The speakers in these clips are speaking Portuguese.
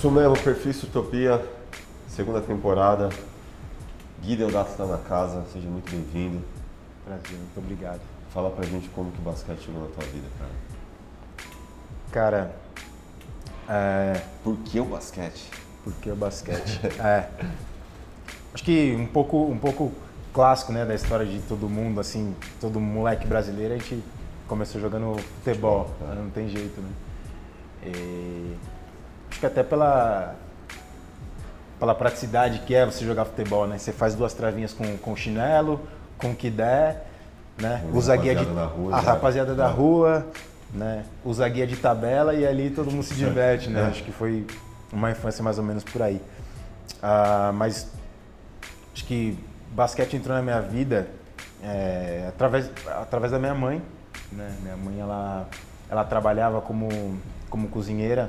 Isso mesmo, Perfil Utopia, segunda temporada. Gui Deodato está na casa, seja muito bem-vindo. Prazer, muito obrigado. Fala pra gente como que o basquete chegou na tua vida, cara. Cara, é, Por que o basquete? por que o basquete? é, acho que um pouco, um pouco clássico, né, da história de todo mundo, assim, todo moleque brasileiro, a gente começou jogando futebol, não tem jeito, né? E, acho que até pela pela praticidade que é você jogar futebol, né? Você faz duas travinhas com, com chinelo, com o que der, né? Usa guia de rua, a rapaziada da É. rua, né? Usa guia de tabela e ali todo mundo se diverte, né? É. Acho que foi uma infância mais ou menos por aí. Ah, mas acho que basquete entrou na minha vida é, através, através da minha mãe. Né? Minha mãe ela, ela trabalhava como, como cozinheira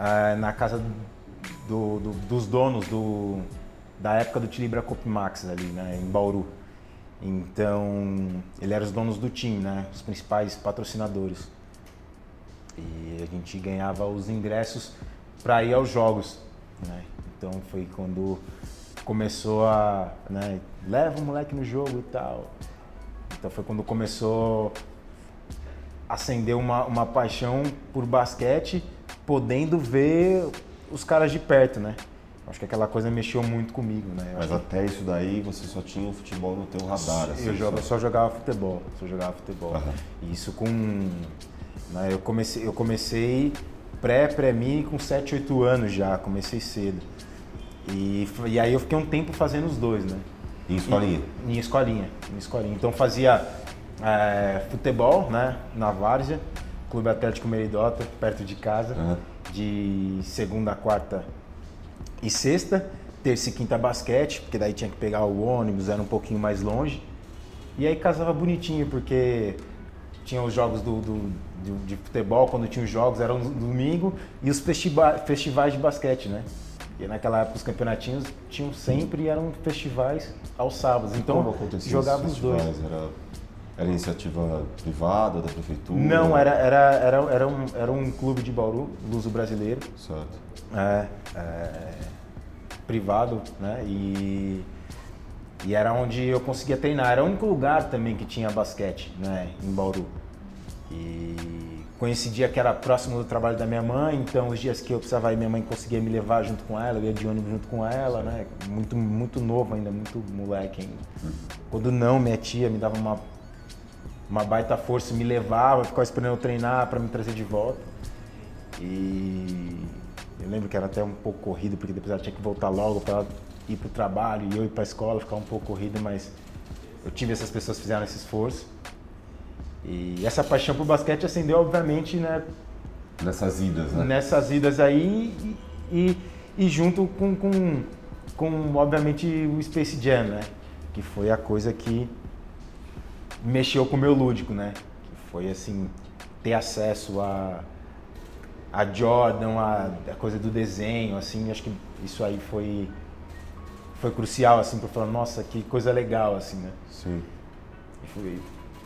ah, na casa do- do- dos donos do, da época do Tilibra Copimax ali, né? em Bauru. Então, ele era os donos do time, né? os principais patrocinadores. E a gente ganhava os ingressos para ir aos jogos. Né? Então foi quando começou a. Né? Leva o moleque no jogo e tal. Então foi quando começou a acender uma, uma paixão por basquete, podendo ver os caras de perto, né? Acho que aquela coisa mexeu muito comigo, né? Mas até isso daí você só tinha o futebol no teu radar. assim, eu, jogo, eu só- só jogava futebol, só jogava futebol. E Isso com. né, eu comecei, eu comecei pré, pré-mini com 7, 8 anos já, comecei cedo. E, e aí eu fiquei um tempo fazendo os dois, né? Em escolinha. Em escolinha, em escolinha. Então fazia é, futebol, né, na Várzea, Clube Atlético Meridota, perto de casa, Aham. de segunda, quarta e sexta, terça e quinta basquete, porque daí tinha que pegar o ônibus, era um pouquinho mais longe. E aí casava bonitinho, porque tinha os jogos do, do- do- de futebol, quando tinha os jogos, era no domingo, e os festiva- festivais de basquete, né? E naquela época os campeonatinhos tinham sempre, eram festivais aos sábados. Então jogava os dois. Era, era iniciativa privada, da prefeitura? Não, era, era, era, era, um, era um clube de Bauru, Luso Brasileiro, Certo. é, é, privado, né? E, e era onde eu conseguia treinar. Era o único lugar também que tinha basquete, né? Em Bauru. E coincidia que era próximo do trabalho da minha mãe, então os dias que eu precisava ir, minha mãe conseguia me levar junto com ela, eu ia de ônibus junto com ela, né? Muito, muito novo ainda, muito moleque ainda. Quando não, minha tia me dava uma, uma baita força, me levava, ficava esperando eu treinar para me trazer de volta. E eu lembro que era até um pouco corrido, porque depois ela tinha que voltar logo para ir para o trabalho e eu ir para a escola, ficar um pouco corrido, mas eu tive essas pessoas que fizeram esse esforço. E essa paixão por basquete acendeu, obviamente, né, Nessas idas, né? nessas idas aí e, e, e junto com, com, com, obviamente, o Space Jam, né? Que foi a coisa que mexeu com o meu lúdico, né? Que foi, assim, ter acesso a, a Jordan, a, a coisa do desenho, assim, acho que isso aí foi, foi crucial, assim, para falar, nossa, que coisa legal, assim, né? Sim. Foi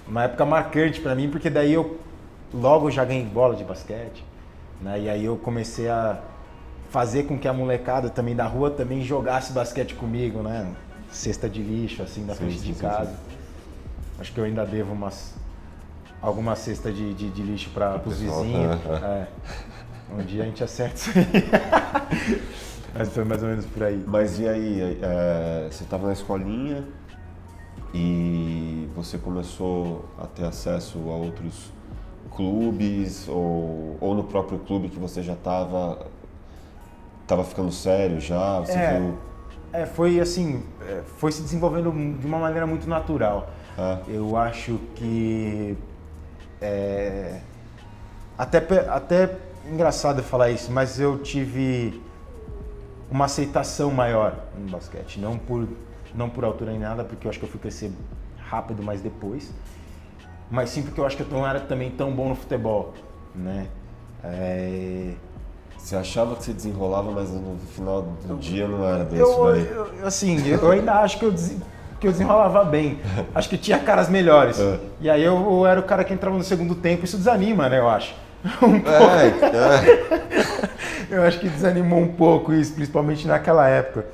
uma época marcante pra mim, porque daí eu logo já ganhei bola de basquete, né? E aí eu comecei a fazer com que a molecada também da rua também jogasse basquete comigo, né? Cesta de lixo, assim, da Sim, frente sim, de casa. sim. Acho que eu ainda devo umas alguma cesta de, de, de lixo para os vizinhos. é, É. Um dia a gente acerta isso aí. Mas foi mais ou menos por aí. Mas e aí, é, você estava na escolinha e você começou a ter acesso a outros clubes ou, ou no próprio clube que você já estava tava ficando sério já? Você É. viu? É, foi assim, é, foi se desenvolvendo de uma maneira muito natural. É. Eu acho que é, até até engraçado falar isso, mas eu tive uma aceitação maior no basquete, não por não por altura nem nada, porque eu acho que eu fui crescer rápido mais depois, mas sim porque eu acho que eu não era também tão bom no futebol, né? É, Você achava que você desenrolava, mas no final do dia não era desse Eu, daí. eu- assim, eu ainda acho que eu, desen- que eu desenrolava bem. Acho que tinha caras melhores. É. E aí eu, eu era o cara que entrava no segundo tempo, isso desanima, né, eu acho. é, é. Eu acho que desanimou um pouco isso, principalmente naquela época.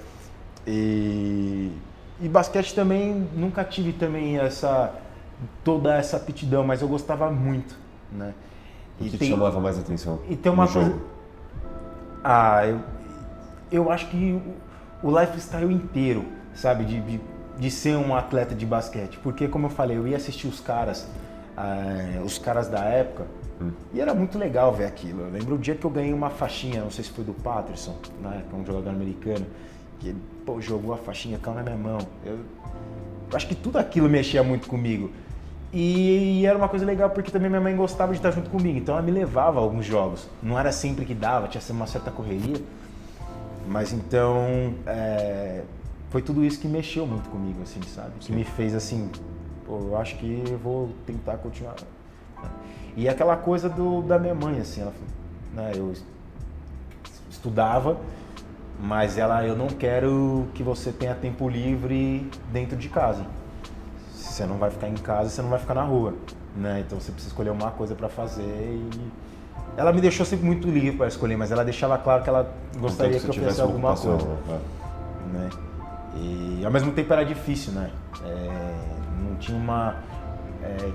E, e basquete também, nunca tive também essa toda essa aptidão, mas eu gostava muito, né? O que te chamava mais atenção E tem uma coisa... Ah, eu, eu acho que o o lifestyle inteiro, sabe, de, de, de ser um atleta de basquete. Porque, como eu falei, eu ia assistir os caras, ah, os caras da época, Hum. e era muito legal ver aquilo. Eu lembro o dia que eu ganhei uma faixinha, não sei se foi do Patterson, na época, um jogador americano, que pô, jogou a faixinha, caiu na minha mão. Eu, eu acho que tudo aquilo mexia muito comigo. E, era uma coisa legal porque também minha mãe gostava de estar junto comigo, então ela me levava a alguns jogos. Não era sempre que dava, tinha uma certa correria. Mas então é, foi tudo isso que mexeu muito comigo, assim, sabe? Que Sim. me fez assim, pô, eu acho que eu vou tentar continuar. né? E aquela coisa do, da minha mãe, assim, ela, né, eu es- estudava, mas ela, eu não quero que você tenha tempo livre dentro de casa. Você não vai ficar em casa, você não vai ficar na rua, né? Então você precisa escolher uma coisa para fazer e ela me deixou sempre muito livre para escolher, mas ela deixava claro que ela gostaria Contanto que eu fizesse alguma coisa né? E ao mesmo tempo era difícil, né? É, não tinha uma. é,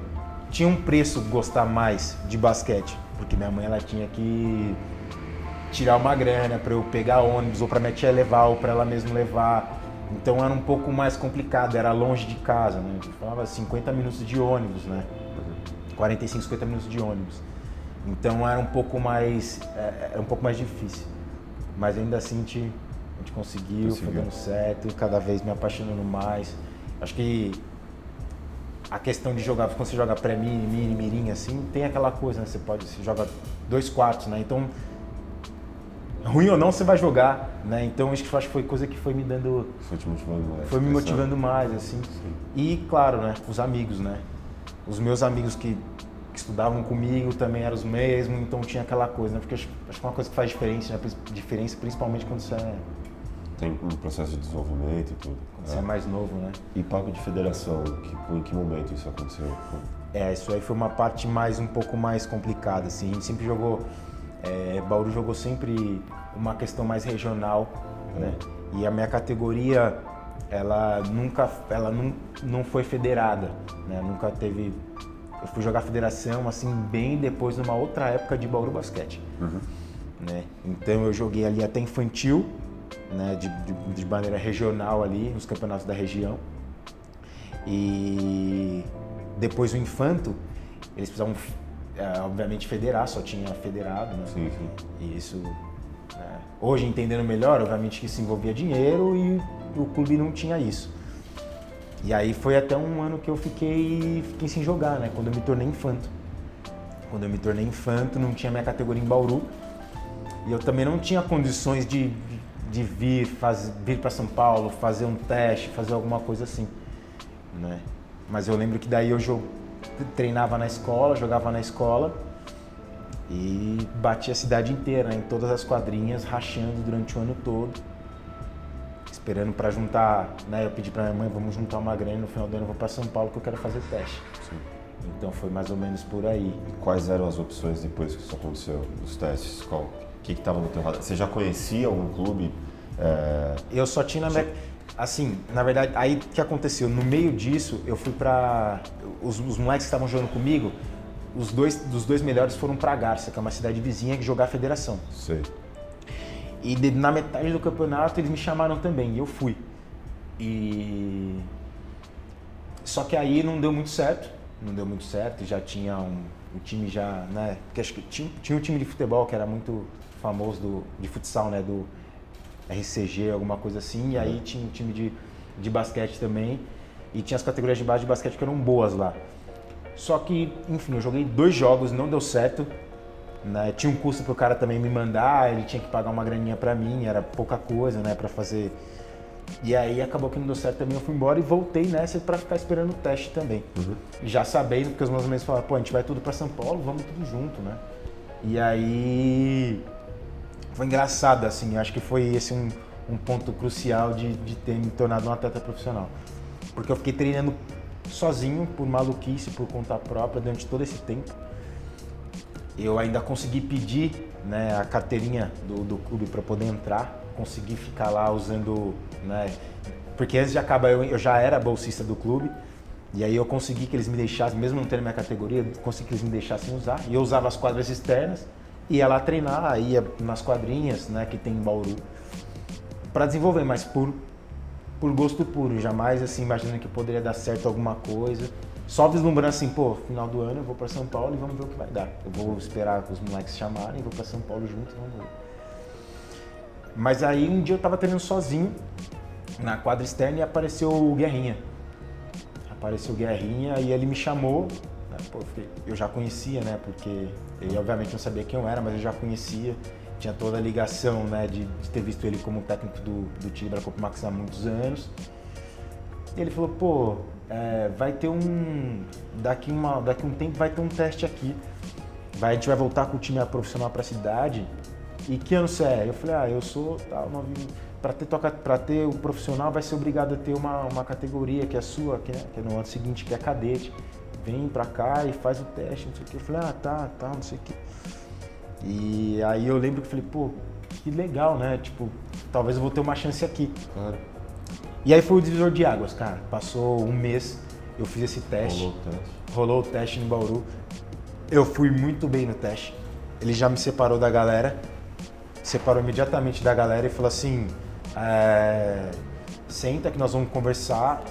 tinha um preço gostar mais de basquete, porque minha mãe ela tinha que tirar uma grana para eu pegar ônibus, ou para minha tia levar, ou para ela mesma levar. Então era um pouco mais complicado, era longe de casa, né? Eu falava 50 minutos de ônibus, né? 45, 50 minutos de ônibus. Então era um pouco mais, é, é um pouco mais difícil. Mas ainda assim a gente conseguiu, foi Conseguiu. dando certo, cada vez me apaixonando mais. Acho que a questão de jogar, quando você joga pré-mini, mini, mirim, assim, tem aquela coisa, né? Você pode, você joga dois quartos, né? Então, ruim ou não, você vai jogar, né? Então, acho que foi coisa que foi me dando, Foi te motivando mais. foi me pensando. motivando mais, assim. E, claro, né? Os amigos, né? Os meus amigos que, que estudavam comigo também eram os mesmos, então tinha aquela coisa, né? Porque acho, acho que é uma coisa que faz diferença, né? Diferença principalmente quando você é, Tem um processo de desenvolvimento e tudo. quando você é É. mais novo, né? E papo de federação, que, em que momento isso aconteceu? É, isso aí foi uma parte mais um pouco mais complicada, assim. A gente sempre jogou, é, Bauru jogou sempre uma questão mais regional, né? E a minha categoria, ela nunca, ela não, não foi federada, né? Nunca teve. Eu fui jogar federação assim bem depois numa outra época de Bauru Basquete, Uhum. né? Então eu joguei ali até infantil, né? De, de, de maneira regional ali nos campeonatos da região. E depois o infanto, eles precisavam, eh, obviamente, federar, só tinha federado, né? Sim, sim. E isso, né, hoje entendendo melhor, obviamente que isso envolvia dinheiro e o clube não tinha isso. E aí foi até um ano que eu fiquei, fiquei sem jogar, né? Quando eu me tornei infanto. Quando eu me tornei infanto, não tinha minha categoria em Bauru. E eu também não tinha condições de, de vir, faz, vir para São Paulo, fazer um teste, fazer alguma coisa assim. Né? Mas eu lembro que daí eu jo- treinava na escola, jogava na escola e batia a cidade inteira, né? em todas as quadrinhas, rachando durante o ano todo. Esperando para juntar, né? Eu pedi para minha mãe, vamos juntar uma grana no final do ano eu vou para São Paulo que eu quero fazer teste. sim. Então foi mais ou menos por aí. Quais eram as opções depois que isso aconteceu, os testes? Qual, que estava no teu radar? Você já conhecia algum clube? É, Eu só tinha na. Assim, na verdade, aí o que aconteceu? No meio disso, eu fui pra... Os, os moleques que estavam jogando comigo, os dois, dos dois melhores foram pra Garça, que é uma cidade vizinha que jogar a federação. sei. E de- na metade do campeonato eles me chamaram também, e eu fui. E... Só que aí não deu muito certo, não deu muito certo, já tinha um... O time já, né? Porque acho que tinha, tinha um time de futebol que era muito famoso, do, de futsal, né? Do RCG, alguma coisa assim. E aí tinha um time de, de basquete também. E tinha as categorias de base de basquete que eram boas lá. Só que, enfim, eu joguei dois jogos, não deu certo. né? Tinha um custo pro cara também me mandar, ele tinha que pagar uma graninha pra mim, era pouca coisa, né, para fazer. E aí acabou que não deu certo também, eu fui embora e voltei nessa pra ficar esperando o teste também. Já sabendo, porque os meus amigos falaram, pô, a gente vai tudo pra São Paulo, vamos tudo junto, né? E aí foi engraçado, assim, acho que foi esse um, um ponto crucial de, de ter me tornado um atleta profissional. Porque eu fiquei treinando sozinho, por maluquice, por conta própria, durante todo esse tempo. eu ainda consegui pedir né, a carteirinha do, do clube para poder entrar, consegui ficar lá usando, né, porque antes de acabar eu, eu já era bolsista do clube, e aí eu consegui que eles me deixassem, mesmo não tendo minha categoria, consegui que eles me deixassem usar. E eu usava as quadras externas, ia lá treinar, ia nas quadrinhas, né, que tem em Bauru, para desenvolver, mas por por gosto puro, jamais assim imaginando que poderia dar certo alguma coisa. Só vislumbrando assim, pô, final do ano eu vou para São Paulo e vamos ver o que vai dar. Eu vou esperar os moleques chamarem, vou para São Paulo junto vamos ver. Mas aí um dia eu tava treinando sozinho na quadra externa e apareceu o Guerrinha. Apareceu o Guerrinha e ele me chamou. Né, pô, eu já conhecia, né? Porque ele obviamente não sabia quem eu era, mas eu já conhecia. Tinha toda a ligação, né? De, de ter visto ele como técnico do, do time da Copa Max há muitos anos. E ele falou, pô, é, vai ter um. Daqui, uma, daqui um tempo vai ter um teste aqui. Vai, a gente vai voltar com o time profissional para a cidade. E que ano você é? Eu falei, ah, eu sou tal, novinho. Para ter, pra ter o profissional vai ser obrigado a ter uma, uma categoria que é sua, que é, que é no ano seguinte, que é cadete. Vem pra cá e faz o teste, não sei o que. Eu falei, ah, tá, tá, não sei o que. E aí eu lembro que falei, pô, que legal, né? Tipo, talvez eu vou ter uma chance aqui. Claro. E aí foi o divisor de águas, cara. Passou um mês, eu fiz esse teste. Rolou o teste. Rolou o teste em Bauru. Eu fui muito bem no teste. Ele já me separou da galera, separou imediatamente da galera e falou assim: é, senta que nós vamos conversar.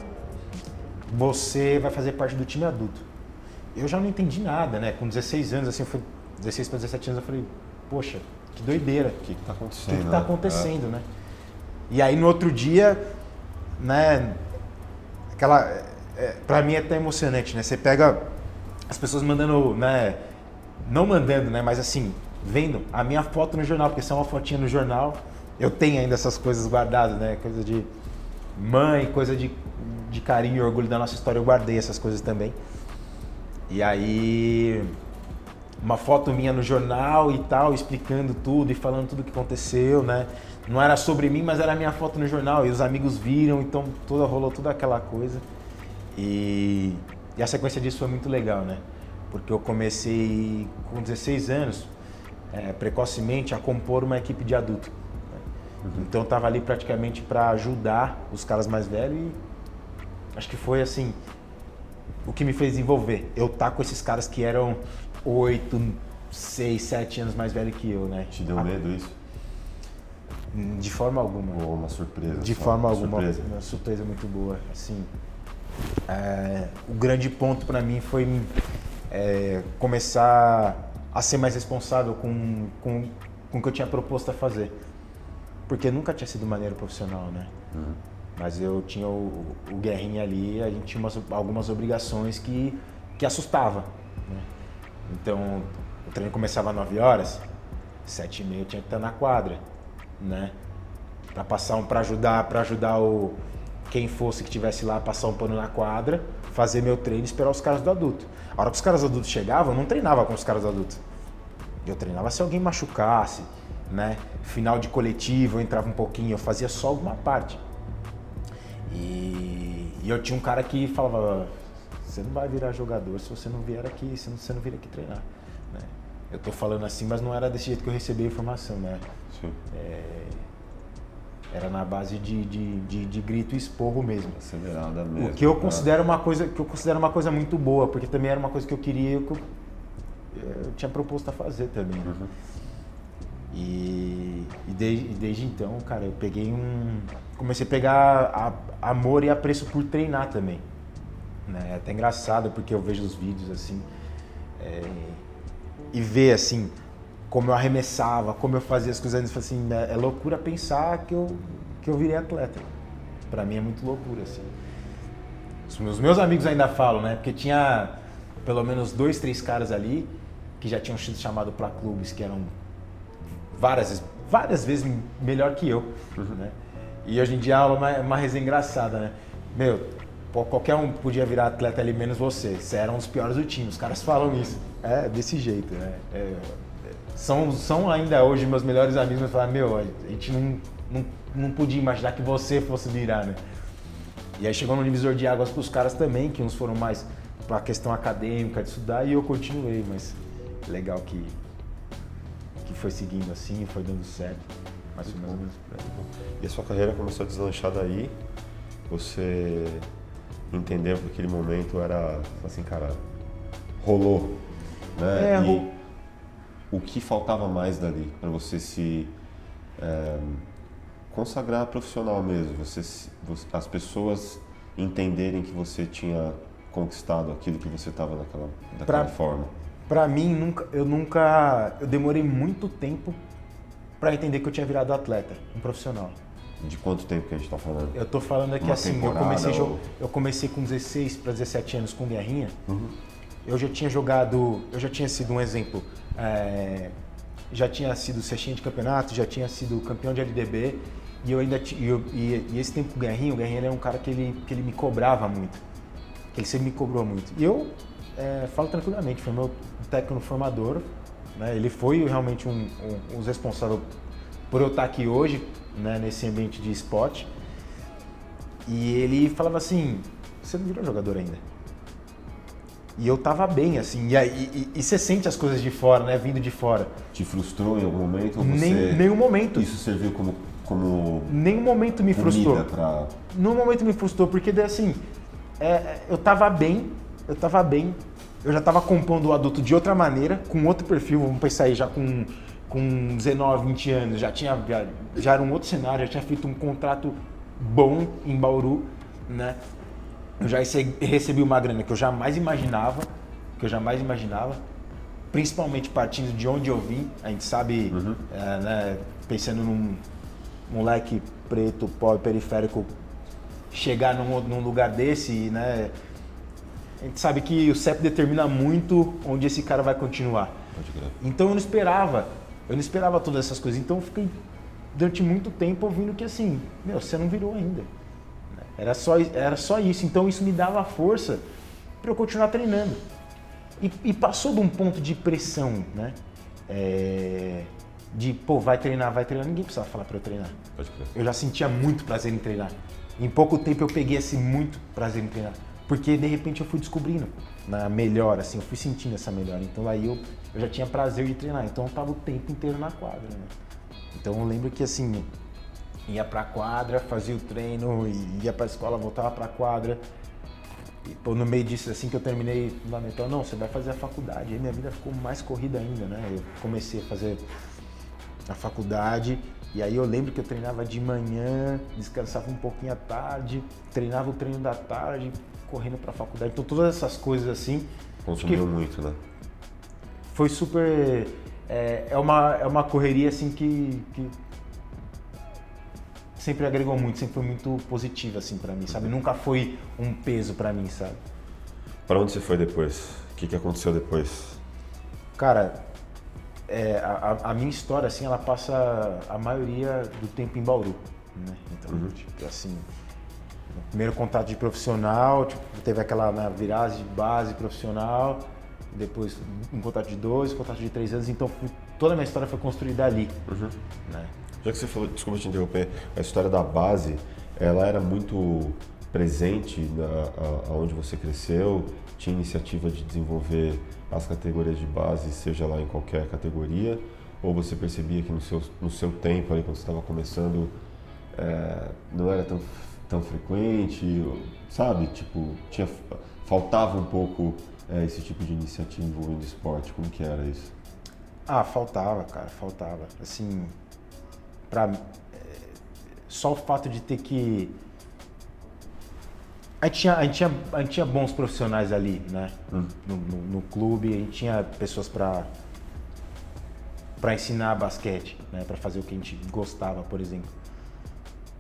Você vai fazer parte do time adulto. Eu já não entendi nada, né? Com 16 anos, assim, foi 16 para 17 anos, eu falei: poxa, que doideira. O que, está acontecendo? O que, está acontecendo, né? E aí no outro dia né? Aquela, é, para mim é tão emocionante, né? Você pega as pessoas mandando, né? Não mandando, né? Mas assim, vendo a minha foto no jornal, porque se é uma fotinha no jornal, eu tenho ainda essas coisas guardadas, né? Coisa de mãe, coisa de, de carinho e orgulho da nossa história, eu guardei essas coisas também. E aí, uma foto minha no jornal e tal, explicando tudo e falando tudo o que aconteceu, né? não era sobre mim, mas era a minha foto no jornal e os amigos viram, então toda rolou toda aquela coisa. E, e a sequência disso foi muito legal, né? Porque eu comecei com 16 anos, é, precocemente, a compor uma equipe de adulto. Né? Uhum. Então eu estava ali praticamente para ajudar os caras mais velhos e acho que foi assim o que me fez desenvolver. Eu estar tá com esses caras que eram 8, 6, 7 anos mais velhos que eu, né? Te deu medo isso? De forma alguma. Ou uma surpresa. De forma alguma. Surpresa. Uma surpresa muito boa. Assim, é, o grande ponto para mim foi é, começar a ser mais responsável com, com, com o que eu tinha proposto a fazer. Porque nunca tinha sido maneiro profissional, né? Uhum. Mas eu tinha o, o Guerrinha ali, a gente tinha umas, algumas obrigações que, que assustava. Né? Então, o treino começava às 9 horas, 7 e meia eu tinha que estar na quadra né? Para passar um para ajudar, para ajudar o quem fosse que tivesse lá passar um pano na quadra, fazer meu treino e esperar os caras do adulto. A hora que os caras adultos chegavam, eu não treinava com os caras adultos. Eu treinava se alguém machucasse, né? Final de coletivo, eu entrava um pouquinho, eu fazia só alguma parte. E, e eu tinha um cara que falava: você não vai virar jogador se você não vier aqui, se você não vir aqui treinar. Né? Eu tô falando assim, mas não era desse jeito que eu recebi a informação, né? É, era na base de, de, de, de, grito e esporro mesmo. Acelerada mesmo. O que eu considero uma coisa que eu considero uma coisa muito boa, porque também era uma coisa que eu queria, que eu, eu tinha proposto a fazer também. Né? Uhum. E, e, desde, e, desde, então, cara, eu peguei um. Comecei a pegar a, amor e apreço por treinar também. Né? É até engraçado porque eu vejo os vídeos assim. É, e ver assim como eu arremessava, como eu fazia as coisas, assim, é, é loucura pensar que eu, que eu virei atleta. Para mim é muito loucura, assim. Os meus, meus amigos ainda falam, né? Porque tinha pelo menos dois, três caras ali que já tinham sido chamados para clubes que eram várias, várias vezes melhor que eu, uhum. né? E hoje em dia é uma, resenha engraçada, né? Meu, qualquer um podia virar atleta ali, menos você. Você era um dos piores do time. Os caras falam isso. É desse jeito, né? É, são, são ainda hoje meus melhores amigos, mas falaram, meu, a gente não, não, não podia imaginar que você fosse virar, né? E aí chegou no divisor de águas para os caras também, que uns foram mais para a questão acadêmica de estudar e eu continuei, mas legal que, que foi seguindo assim, foi dando certo. Mais ou menos por aí. E a sua carreira começou a deslanchar daí? Você entendeu que aquele momento era assim, cara, rolou, né? É, e ro- o que faltava mais dali para você se é, consagrar profissional mesmo? Você, você- as pessoas entenderem que você tinha conquistado aquilo que você estava naquela daquela Pra- forma. Pra mim, nunca, eu nunca. Eu demorei muito tempo pra entender que eu tinha virado atleta, um profissional. De quanto tempo que a gente está falando? Eu tô falando aqui Uma assim, eu comecei, ou- eu comecei com 16 para 17 anos com guerrinha. Uhum. Eu já tinha jogado, eu já tinha sido um exemplo, é, já tinha sido cestinha de campeonato, já tinha sido campeão de LDB e eu ainda e, eu- e- e esse tempo com o Guerrinho, o Guerrinho é um cara que ele, que ele me cobrava muito, que ele sempre me cobrou muito. E eu é, falo tranquilamente, foi meu técnico formador, né? ele foi realmente um, um, um dos responsáveis por eu estar aqui hoje, né, nesse ambiente de esporte. E ele falava assim: você não virou jogador ainda. E eu tava bem, assim. E, e, e você sente as coisas de fora, né? Vindo de fora. Te frustrou em algum momento? Você... Nem, nenhum momento. Isso serviu como, como Nenhum momento me frustrou. para Nenhum momento me frustrou, porque daí assim, é, é, eu tava bem, eu tava bem, eu já tava compondo o adulto de outra maneira, com outro perfil, vamos pensar aí, já com, com 19, 20 anos, já tinha, já, já era um outro cenário, já tinha feito um contrato bom em Bauru, né? Eu já rece- recebi uma grana que eu jamais imaginava, que eu jamais imaginava, principalmente partindo de onde eu vim, a gente sabe, é, né, pensando num moleque preto, pobre, periférico, chegar num, num lugar desse, né? A gente sabe que o CEP determina muito onde esse cara vai continuar. Pode crer. Então eu não esperava, eu não esperava todas essas coisas. Então eu fiquei durante muito tempo ouvindo que assim, meu, você não virou ainda. Era só, era só isso. Então isso me dava força para eu continuar treinando. E, e passou de um ponto de pressão, né? É, de, pô, vai treinar, vai treinar. Ninguém precisava falar para eu treinar. Pode crer. Eu já sentia muito prazer em treinar. Em pouco tempo eu peguei esse muito prazer em treinar. Porque de repente eu fui descobrindo na melhora, assim, eu fui sentindo essa melhora. Então aí eu, eu já tinha prazer de treinar. Então eu tava o tempo inteiro na quadra, né? Então eu lembro que assim, ia pra quadra, fazia o treino, ia pra escola, voltava pra quadra. E pô, no meio disso, assim que eu terminei fundamental, não, você vai fazer a faculdade. Aí minha vida ficou mais corrida ainda, né? Eu comecei a fazer a faculdade. E aí eu lembro que eu treinava de manhã, descansava um pouquinho à tarde, treinava o treino da tarde, correndo para a faculdade. Então todas essas coisas assim Consumiu muito, né? foi super é, é uma é uma correria assim que, que sempre agregou muito, sempre foi muito positiva assim para mim, sabe? Nunca foi um peso para mim, sabe? Para onde você foi depois? O que, que aconteceu depois? Cara, é, a, a- minha história, assim, ela passa a maioria do tempo em Bauru, né? Então, tipo, assim, primeiro contato de profissional, tipo, teve aquela né, viragem de base profissional, depois um contato de dois, um contato de três anos, então fui- toda a minha história foi construída ali, né? Já que você falou, desculpa te interromper, a história da base, ela era muito presente na, a, aonde você cresceu? Tinha iniciativa de desenvolver as categorias de base, seja lá em qualquer categoria? Ou você percebia que no seu, no seu tempo, ali, quando você estava começando, é, não era tão, tão frequente, sabe? Tipo, tinha, faltava um pouco é, esse tipo de iniciativa envolvendo esporte. Como que era isso? Ah, faltava, cara, faltava. Assim, pra, é, só o fato de ter que. A gente, tinha, a, gente tinha, a gente tinha bons profissionais ali, né? No, no- no clube, a gente tinha pessoas para para ensinar basquete, né? Para fazer o que a gente gostava, por exemplo.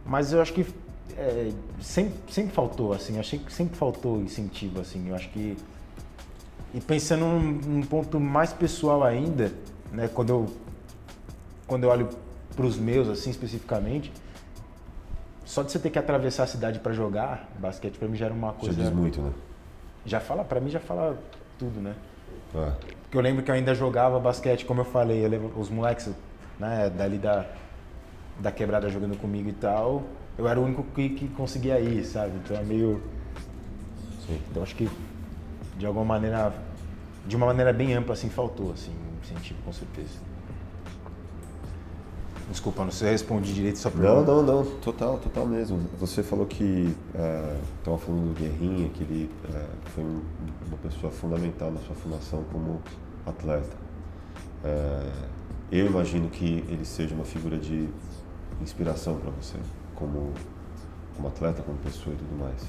Mas eu acho que é, sempre, sempre faltou, assim, achei que sempre faltou incentivo, assim. Eu acho que e pensando num, num ponto mais pessoal ainda, né, quando eu, quando eu olho para os meus, assim, especificamente, só de você ter que atravessar a cidade para jogar basquete, para mim já era uma Já coisa... diz muito, né? Já fala, para mim já fala tudo, né? É. Porque eu lembro que eu ainda jogava basquete, como eu falei, eu lembro, os moleques, né, dali da, da quebrada jogando comigo e tal, eu era o único que, que conseguia ir, sabe? Então é meio... Sim. Então acho que de alguma maneira de uma maneira bem ampla, assim, faltou, assim, incentivo, com certeza. Desculpa, não sei se eu respondi direito só Não, não, não, total, total mesmo. Você falou que estava é, falando do Guerrinha, que ele é, foi uma pessoa fundamental na sua formação como atleta. É, eu imagino que ele seja uma figura de inspiração para você, como, como atleta, como pessoa e tudo mais.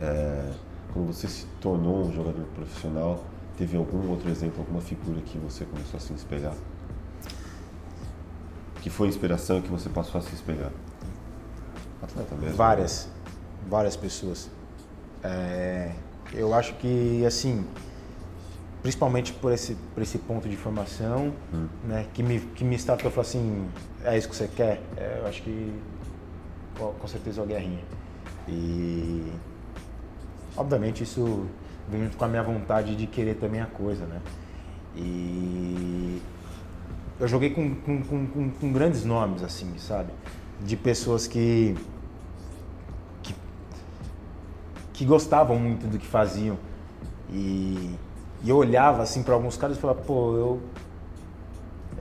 É, quando você se tornou um jogador profissional, teve algum outro exemplo, alguma figura que você começou a se espelhar? Que foi inspiração que você passou a se espelhar? Atleta mesmo? Várias, várias pessoas. É, eu acho que, assim, principalmente por esse, por esse ponto de formação, hum. né, que me, que me startou e falou assim, é isso que você quer? É, eu acho que com certeza o Guerrinha. E obviamente isso vem junto com a minha vontade de querer também a coisa, né? E eu joguei com, com, com, com grandes nomes, assim, sabe? De pessoas que, que, que gostavam muito do que faziam. E e eu olhava assim para alguns caras e falava, pô, eu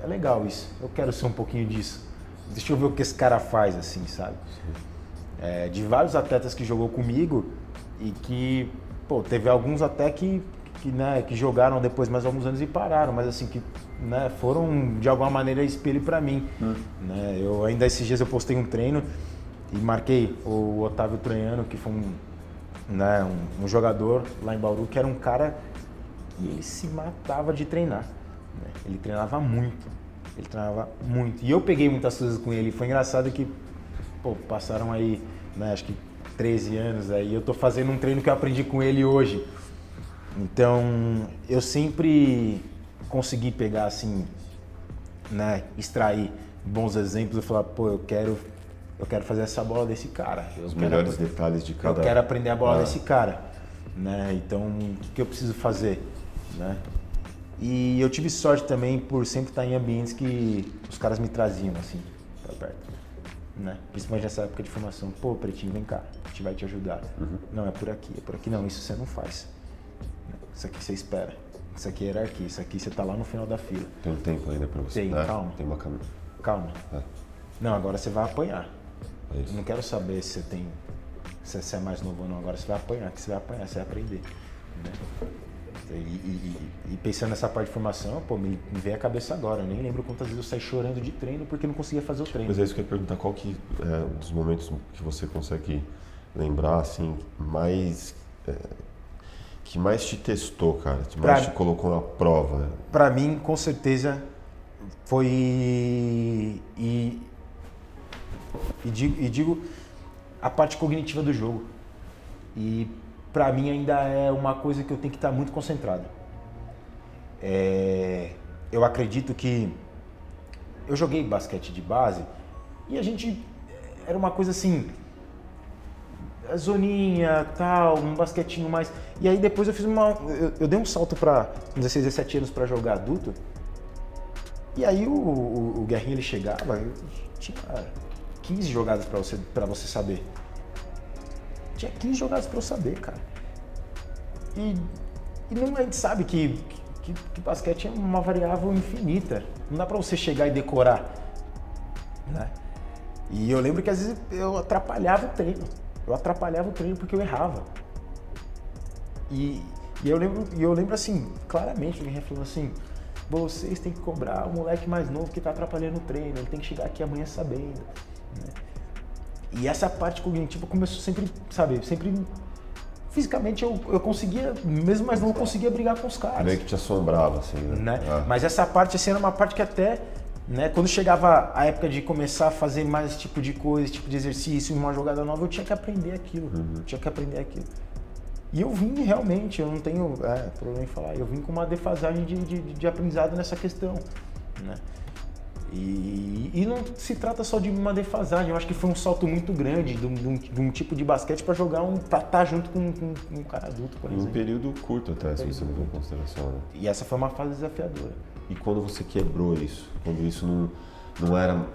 é legal isso. Eu quero ser um pouquinho disso. Deixa eu ver o que esse cara faz assim, sabe? É, de vários atletas que jogou comigo e que, pô, teve alguns até que que, né, que jogaram depois mais alguns anos e pararam, mas assim que né, foram de alguma maneira espelho para mim. Hum. Né? Eu ainda esses dias eu postei um treino e marquei o Otávio Troiano, que foi um, né, um, um jogador lá em Bauru, que era um cara e ele se matava de treinar. Né? Ele treinava muito, ele treinava muito. E eu peguei muitas coisas com ele. Foi engraçado que, pô, passaram aí, né, acho que 13 anos aí. Eu tô fazendo um treino que eu aprendi com ele hoje. Então, eu sempre consegui pegar assim, né, extrair bons exemplos e falar, pô, eu quero eu quero fazer essa bola desse cara. Eu Os melhores detalhes de cada. Eu quero aprender a bola ah. desse cara, né? Então, o que eu preciso fazer? né? E eu tive sorte também por sempre estar em ambientes que os caras me traziam, assim, pra perto. Né? Principalmente nessa época de formação. Pô, Pretinho, vem cá, a gente vai te ajudar. Uhum. Não, é por aqui, é por aqui. Não, isso você não faz. Isso aqui você espera. Isso aqui é hierarquia, isso aqui você tá lá no final da fila. Tem um tempo ainda pra você. Tem, né? calma. Tem uma câmera. Calma. É. Não, agora você vai apanhar. É não quero saber se você tem. Se você é mais novo ou não. Agora você vai apanhar, que você vai apanhar, você vai aprender. Né? E, e, e, pensando nessa parte de formação, pô, me, me veio a cabeça agora. Eu nem lembro quantas vezes eu saí chorando de treino porque não conseguia fazer o treino. Mas é isso que eu ia perguntar, qual que é um dos momentos que você consegue lembrar, assim, mais... É, que mais te testou, cara? Que mais pra, te colocou na prova? Para mim, com certeza, foi... E, e, digo, e digo a parte cognitiva do jogo. E para mim ainda é uma coisa que eu tenho que estar muito concentrado. É, eu acredito que eu joguei basquete de base e a gente era uma coisa assim, zoninha, tal, um basquetinho mais. E aí depois eu fiz uma, eu, eu dei um salto para 16, 17 anos para jogar adulto. E aí o, o, o Guerrinho ele chegava, eu tinha 15 jogadas para você para você saber. Tinha 15 jogadas para eu saber, cara. E, e não, a gente sabe que, que, que basquete é uma variável infinita. Não dá para você chegar e decorar. Né? E eu lembro que às vezes eu atrapalhava o treino. Eu atrapalhava o treino porque eu errava. E, e eu, lembro, eu lembro assim, claramente, alguém falando assim, vocês têm que cobrar o moleque mais novo que está atrapalhando o treino, ele tem que chegar aqui amanhã sabendo. E essa parte cognitiva começou sempre, sabe, sempre fisicamente eu, eu conseguia, mesmo mas não conseguia brigar com os caras. Meio que te assombrava, assim, né? né? Ah. Mas essa parte, assim, era uma parte que até, né, quando chegava a época de começar a fazer mais esse tipo de coisa, esse tipo de exercício, uma jogada nova, eu tinha que aprender aquilo, uhum. tinha que aprender aquilo. E eu vim realmente, eu não tenho é, problema em falar, eu vim com uma defasagem de, de, de aprendizado nessa questão, né? E, e, não se trata só de uma defasagem, eu acho que foi um salto muito grande de um, de um, de um tipo de basquete para jogar um. pra estar tá junto com, com, com, um cara adulto, por exemplo. Um período curto até, um se você levar em consideração. Né? E essa foi uma fase desafiadora. E quando você quebrou isso? Quando isso não, não era.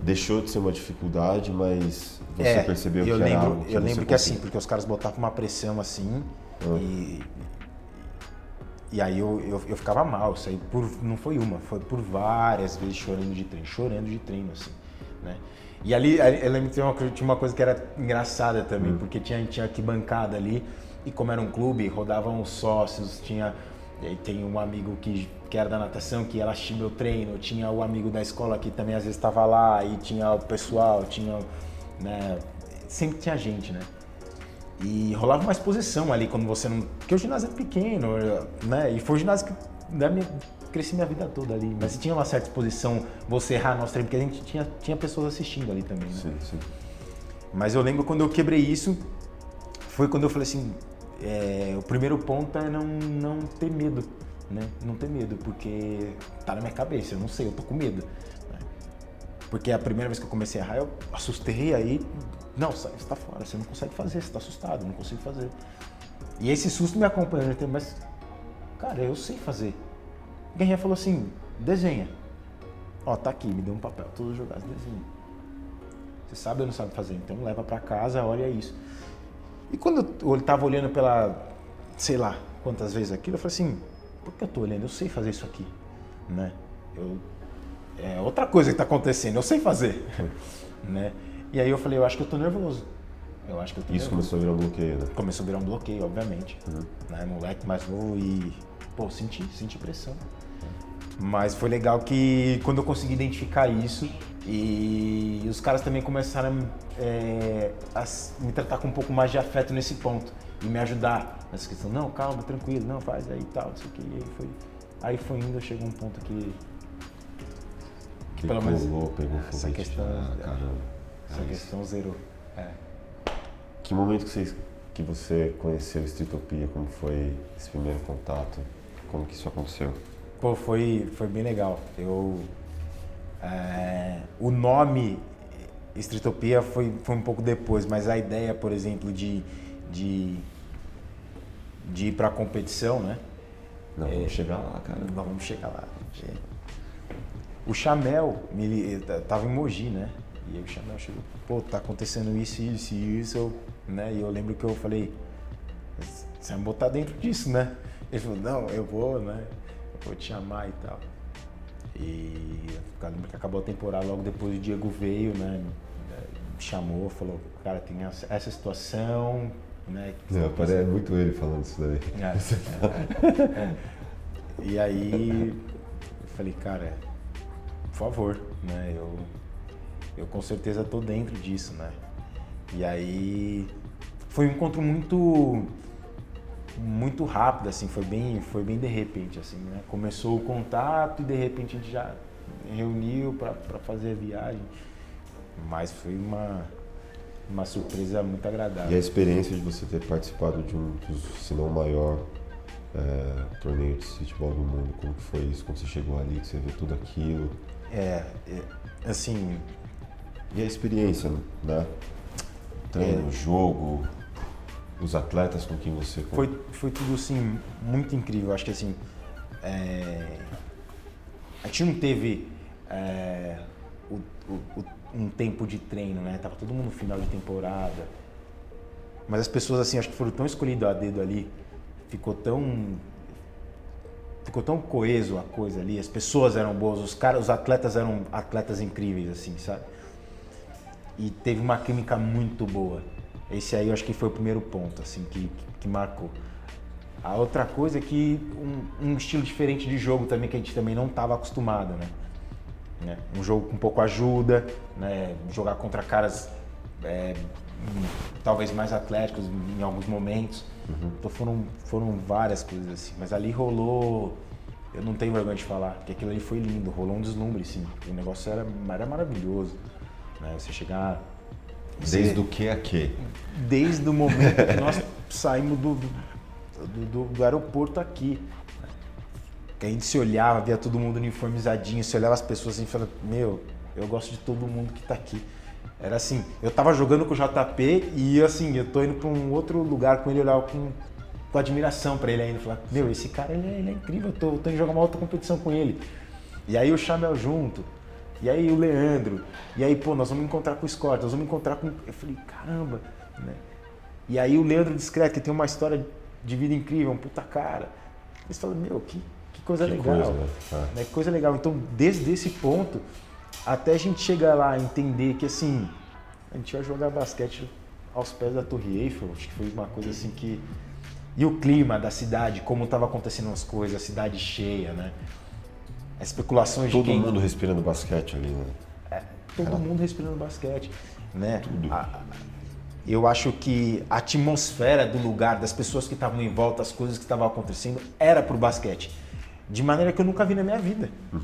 deixou de ser uma dificuldade, mas você é, percebeu que lembro, era algo que Eu lembro que assim, porque os caras botavam uma pressão assim ah. e e aí eu, eu, eu, ficava mal, saí por, não foi uma, foi por várias vezes chorando de treino, chorando de treino, assim, né? E ali, eu lembro que tinha uma, tinha uma coisa que era engraçada também, hum. porque tinha, tinha bancada ali, e como era um clube, rodavam os sócios, tinha tem um amigo que, que era da natação que ela assistir meu treino, tinha o amigo da escola que também às vezes estava lá, e tinha o pessoal, tinha, né, sempre tinha gente, né? E rolava uma exposição ali quando você não. Porque o ginásio é pequeno, né? E foi o ginásio que da minha, cresci minha vida toda ali. Mas tinha uma certa exposição, você errar nosso treino, porque a gente tinha, tinha pessoas assistindo ali também. Né? Sim, sim. Mas eu lembro quando eu quebrei isso, foi quando eu falei assim: é, o primeiro ponto é não, não ter medo, né? Não ter medo, porque tá na minha cabeça, eu não sei, eu tô com medo. Né? Porque a primeira vez que eu comecei a errar, eu assustei aí não, você está fora, você não consegue fazer, você está assustado, não consigo fazer. E esse susto me acompanhou, mas, cara, eu sei fazer. Guerrinha falou assim: desenha. Ó, tá aqui, me deu um papel, todos os jogados, desenha. Você sabe ou não sabe fazer, então leva para casa, olha isso. E quando eu estava olhando pela, sei lá, quantas vezes aquilo, eu falei assim: por que eu estou olhando? Eu sei fazer isso aqui, né? Eu, é outra coisa que está acontecendo, eu sei fazer, né? E aí eu falei, eu acho que eu tô nervoso. Eu acho que eu tô Isso nervoso. começou a virar um bloqueio, né? Começou a virar um bloqueio, obviamente. Uhum. Né? Moleque mais novo e, pô, senti, senti pressão. Mas foi legal que quando eu consegui identificar isso e os caras também começaram é, a me tratar com um pouco mais de afeto nesse ponto e me ajudar nessa questão. Não, calma, tranquilo, não, faz aí e tal, isso aqui. E aí foi, aí foi indo, chegou um ponto que. Que pelo menos. Pegou essa questão. Caramba essa questão zerou. É. Que momento que você, que você conheceu Streetopia? Como foi esse primeiro contato? Como que isso aconteceu? Pô, foi, foi bem legal. Eu, é, o nome Streetopia foi, foi um pouco depois, mas a ideia, por exemplo, de, de, de ir para competição, né? Não, é, vamos chegar lá, cara. Não, vamos chegar lá. É. O Chamel, ele tava em Mogi, né? E aí o Chanel chegou, pô, tá acontecendo isso, isso e isso, né? E eu lembro que eu falei, você vai me botar dentro disso, né? Ele falou, não, eu vou, né? Eu vou te chamar e tal. E eu lembro que acabou a temporada, logo depois o Diego veio, né? Me chamou, falou, cara, tem essa situação, né? Não, parece muito ele falando isso daí. É, é. E aí eu falei, cara, favor, né? Eu eu com certeza estou dentro disso, né? E aí foi um encontro muito muito rápido assim, foi bem foi bem de repente assim, né? Começou o contato e de repente a gente já reuniu para fazer a viagem. Mas foi uma uma surpresa muito agradável. E a experiência de você ter participado de um dos, se não maior é, torneio de futebol do mundo, como foi isso? Quando você chegou ali, que você viu tudo aquilo? É, é assim, e a experiência, né? Treino, é. jogo, os atletas com quem você... Foi, foi tudo, assim, muito incrível. Acho que, assim, é... a gente não teve é... o, o, um tempo de treino, né? Tava todo mundo no final de temporada. Mas as pessoas, assim, acho que foram tão escolhidas a dedo ali, ficou tão ficou tão coeso a coisa ali, as pessoas eram boas, os caras, os atletas eram atletas incríveis assim, sabe? e teve uma química muito boa. Esse aí eu acho que foi o primeiro ponto, assim, que, que, marcou. A outra coisa é que um, um, estilo diferente de jogo também que a gente também não estava acostumado, né? né? Um jogo com pouco ajuda, né? Jogar contra caras é, talvez mais atléticos em alguns momentos. Uhum. Então foram, foram várias coisas assim. Mas ali rolou, eu não tenho vergonha de falar, porque aquilo ali foi lindo, rolou um deslumbre, sim. O negócio era, era maravilhoso. Né? Você chegar. Desde você, o que a que? Desde o momento que nós saímos do, do, do, do aeroporto aqui. Que a gente se olhava, via todo mundo uniformizadinho, se olhava as pessoas assim e falava, meu, eu gosto de todo mundo que está aqui. Era assim, eu tava jogando com o JP e assim, eu tô indo para um outro lugar com ele, olhar com, com admiração para ele ainda. Falar, meu, esse cara ele é, ele é incrível, eu tô, eu tô indo jogar uma outra competição com ele. E aí o Chamel junto, e aí o Leandro, e aí, pô, nós vamos encontrar com o Scott, nós vamos encontrar com. Eu falei, caramba, né? E aí o Leandro discreto, que tem uma história de vida incrível, um puta cara. você fala, meu, que, que coisa Que legal. coisa, né? Né? Que coisa legal. Então, desde esse ponto, até a gente chegar lá entender que assim, a gente vai jogar basquete aos pés da Torre Eiffel, acho que foi uma coisa assim que. E o clima da cidade, como estava acontecendo as coisas, a cidade cheia, né? As especulações Todo de quem. mundo respirando basquete ali, né? É, todo mundo respirando basquete, né? Tudo. A- eu acho que a atmosfera do lugar, das pessoas que estavam em volta, as coisas que estavam acontecendo, era pro basquete. De maneira que eu nunca vi na minha vida. Né?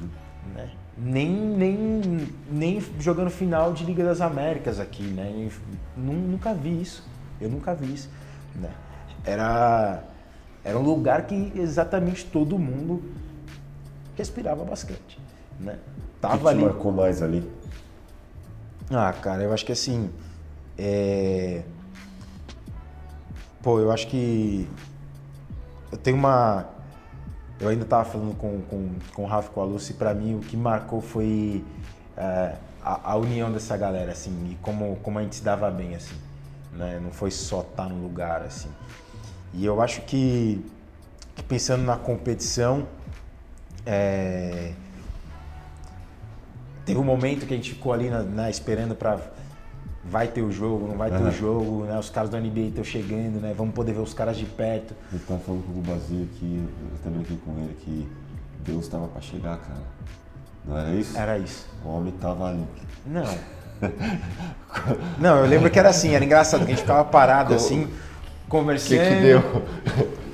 Nem, nem, nem jogando final de Liga das Américas aqui, né? Nunca vi isso. Eu nunca vi isso. Né? Era, era um lugar que exatamente todo mundo respirava basquete. Né? O que Tava te ali. marcou mais ali? Ah, cara, eu acho que assim. É... Pô, eu acho que. Eu tenho uma. Eu ainda tava falando com, com, com o Rafa com a Lucy, pra mim o que marcou foi é, a, a união dessa galera, assim, e como, como a gente se dava bem, assim. Né? Não foi só estar no lugar, assim. E eu acho que, que pensando na competição, é, Teve um momento que a gente ficou ali na, na- esperando pra vai ter o jogo, não vai ter Aham. o jogo, né? Os caras do NBA estão chegando, né? Vamos poder ver os caras de perto. Ele tava falando com o Bazia que eu até brinquei com ele que Deus tava pra chegar, cara. Não era isso? Era isso. O homem tava ali. Não. Não, eu lembro que era assim, era engraçado, que a gente ficava parado assim, O conversando. que que deu?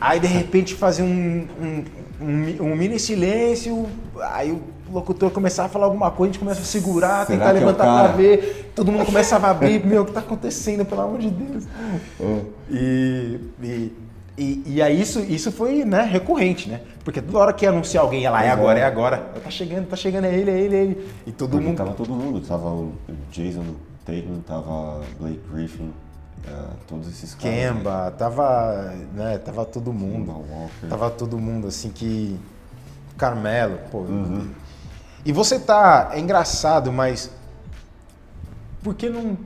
Aí de repente fazia um, um, um um mini silêncio, aí o locutor começava a falar alguma coisa, a gente começa a segurar, Será tentar é o levantar cara? pra ver, todo mundo começava a abrir, meu, o que tá acontecendo, pelo amor de Deus. E, e, e, e aí isso, isso foi né, recorrente, né? Porque toda hora que ia anunciar alguém, ela é Pois agora, é. é agora, tá chegando, tá chegando, é ele, é ele, é ele. E todo Porque mundo. tava todo mundo. Tava o Jason Tatum, tava Blake Griffin, eh, todos esses caras. né? Kemba, tava, né, tava todo mundo. Kemba Walker. Tava todo mundo assim que. Carmelo, pô. Uhum. E você tá. É engraçado, mas. Por que não.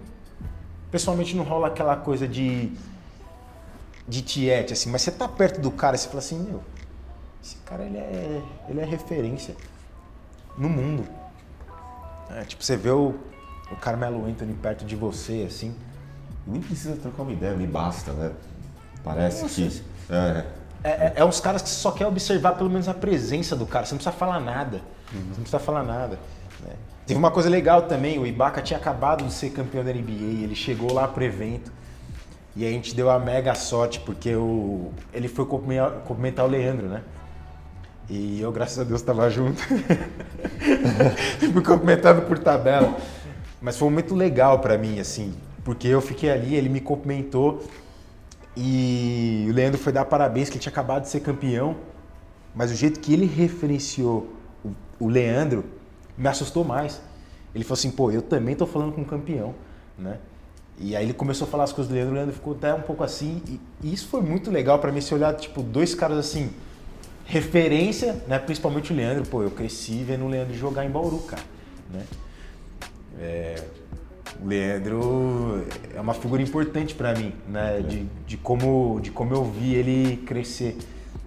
Pessoalmente não rola aquela coisa de. De tiete, assim, mas você tá perto do cara e você fala assim, meu, esse cara ele é, ele é referência no mundo. É, tipo, você vê o, o Carmelo Anthony perto de você, assim. Nem precisa trocar uma ideia, me basta, né? Parece Nossa, que. É, É, é, é uns caras que só quer observar pelo menos a presença do cara. Você não precisa falar nada. Você não precisa falar nada. né? Teve uma coisa legal também, o Ibaka tinha acabado de ser campeão da NBA, ele chegou lá pro evento e a gente deu a mega sorte, porque o, ele foi cumprimentar o Leandro, né? E eu, graças a Deus, estava junto. Fui cumprimentado por tabela. Mas foi muito legal pra mim, assim, porque eu fiquei ali, ele me cumprimentou e o Leandro foi dar parabéns que ele tinha acabado de ser campeão, mas o jeito que ele referenciou o, Leandro me assustou mais. Ele falou assim, pô, eu também tô falando com um campeão, né? E aí ele começou a falar as coisas do Leandro, o Leandro ficou até um pouco assim, e, e isso foi muito legal pra mim, se olhar, tipo, dois caras assim, referência, né? Principalmente o Leandro, pô, eu cresci vendo o Leandro jogar em Bauru, cara, né? É, o Leandro é uma figura importante para mim, né? De, de, como, de como eu vi ele crescer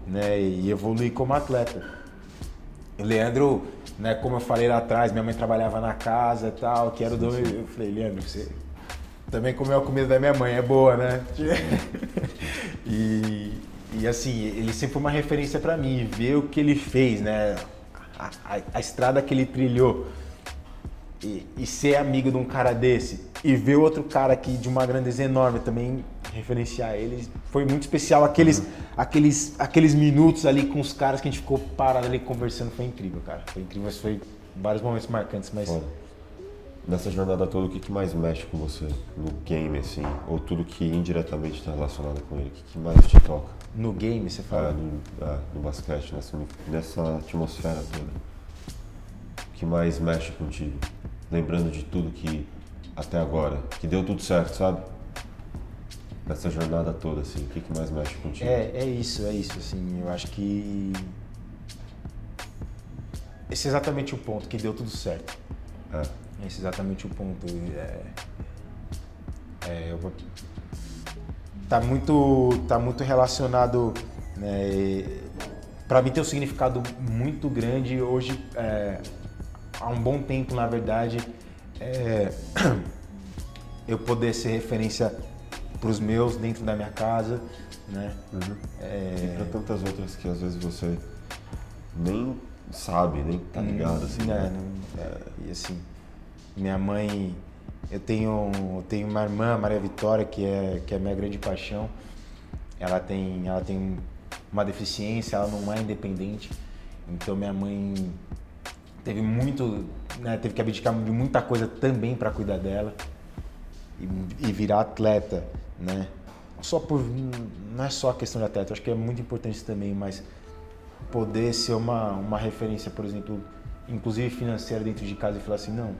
né? e evoluir como atleta. O Leandro, né, como eu falei lá atrás, minha mãe trabalhava na casa e tal, que era o dono. Eu falei, Leandro, você também comeu a comida da minha mãe, é boa, né? e, e assim, ele sempre foi uma referência para mim, ver o que ele fez, né? A, a- a estrada que ele trilhou e, e ser amigo de um cara desse e ver outro cara aqui de uma grandeza enorme também referenciar ele foi muito especial aqueles aqueles aqueles minutos ali com os caras que a gente ficou parado ali conversando foi incrível cara foi incrível mas foi vários momentos marcantes mas Foda. Nessa jornada toda, o que, que mais mexe com você no game, assim? Ou tudo que indiretamente está relacionado com ele? O que, que mais te toca? no game você É, fala no, é, no basquete, nessa, nessa atmosfera toda. O que mais mexe contigo? Lembrando de tudo que até agora, que deu tudo certo, sabe? Nessa jornada toda, assim, o que, que mais mexe contigo? É, é isso, é isso, assim, eu acho que esse é exatamente o ponto, que deu tudo certo. É. Esse é exatamente o ponto. É, é, eu vou- tá muito, tá muito relacionado, né, para mim tem um significado muito grande hoje, é, há um bom tempo, na verdade, é, eu poder ser referência para os meus dentro da minha casa, né? Uhum. É... E para tantas outras que às vezes você nem sabe, nem tá ligado, assim. Né? Não, é, e assim, minha mãe, eu tenho, eu tenho uma irmã, Maria Vitória, que é, que é minha grande paixão. Ela tem, ela tem uma deficiência, ela não é independente. Então minha mãe teve muito, né, teve que abdicar de muita coisa também para cuidar dela e, e, virar atleta, né? Só por não é só a questão de atleta, acho que é muito importante também, mas poder ser uma, uma referência, por exemplo, inclusive financeira dentro de casa e falar assim, não,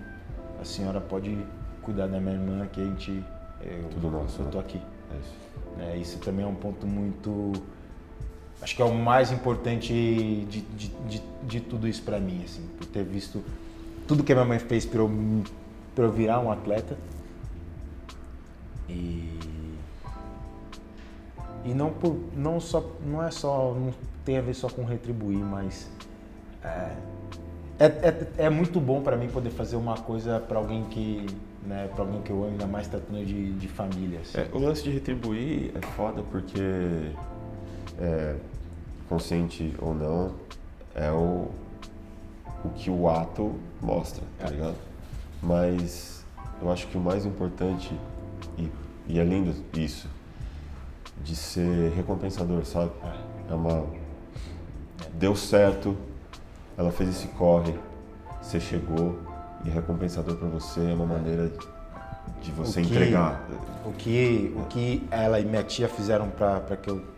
a senhora pode cuidar da minha irmã que a gente eu, tudo nosso, eu tô aqui. É isso. É, isso também é um ponto muito acho que é o mais importante de, de, de, de tudo isso para mim, assim, por ter visto tudo que a minha mãe fez para eu, eu virar um atleta. E, e não, por, não, só, não é só, não tem a ver só com retribuir, mas é, é, é, é muito bom para mim poder fazer uma coisa para alguém que né, para alguém que eu amo, ainda mais tratando de, de família. Assim. É, o lance de retribuir é foda porque é, consciente ou não, é o, o que o ato mostra, tá é. ligado? Mas eu acho que o mais importante, e, e é lindo isso, de ser recompensador, sabe? É, é uma. Deu certo, ela fez esse corre, você chegou, e recompensador para você é uma maneira de você o que, entregar. O que, o que ela e minha tia fizeram para que eu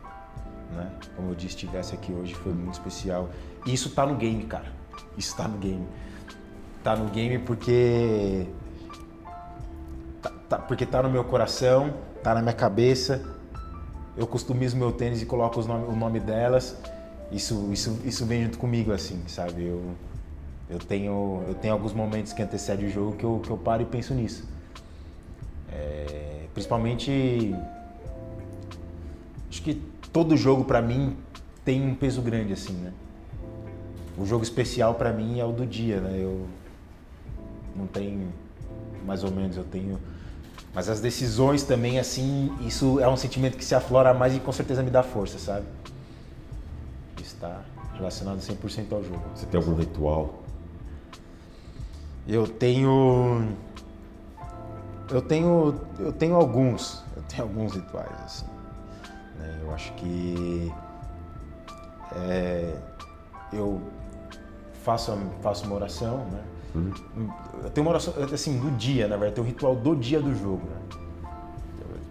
né? Como eu disse, estivesse aqui hoje foi muito especial. E isso tá no game, cara. Isso tá no game. Tá no game porque tá, tá, porque tá no meu coração, tá na minha cabeça. Eu customizo meu tênis e coloco nome, o nome delas. Isso, isso, isso vem junto comigo, assim, sabe? Eu, eu, tenho, eu tenho alguns momentos que antecedem o jogo que eu, que eu paro e penso nisso. É, principalmente. Acho que todo jogo para mim tem um peso grande assim, né? O jogo especial para mim é o do dia, né? Eu não tenho mais ou menos, eu tenho mas as decisões também assim, isso é um sentimento que se aflora mais e com certeza me dá força, sabe? Está relacionado 100% ao jogo. Você tem algum ritual? Eu tenho eu tenho eu tenho alguns, eu tenho alguns rituais assim. Né? Eu acho que é, eu faço, faço uma oração, né? Uhum. Eu tenho uma oração, assim, do dia, na verdade, tem o ritual do dia do jogo, né?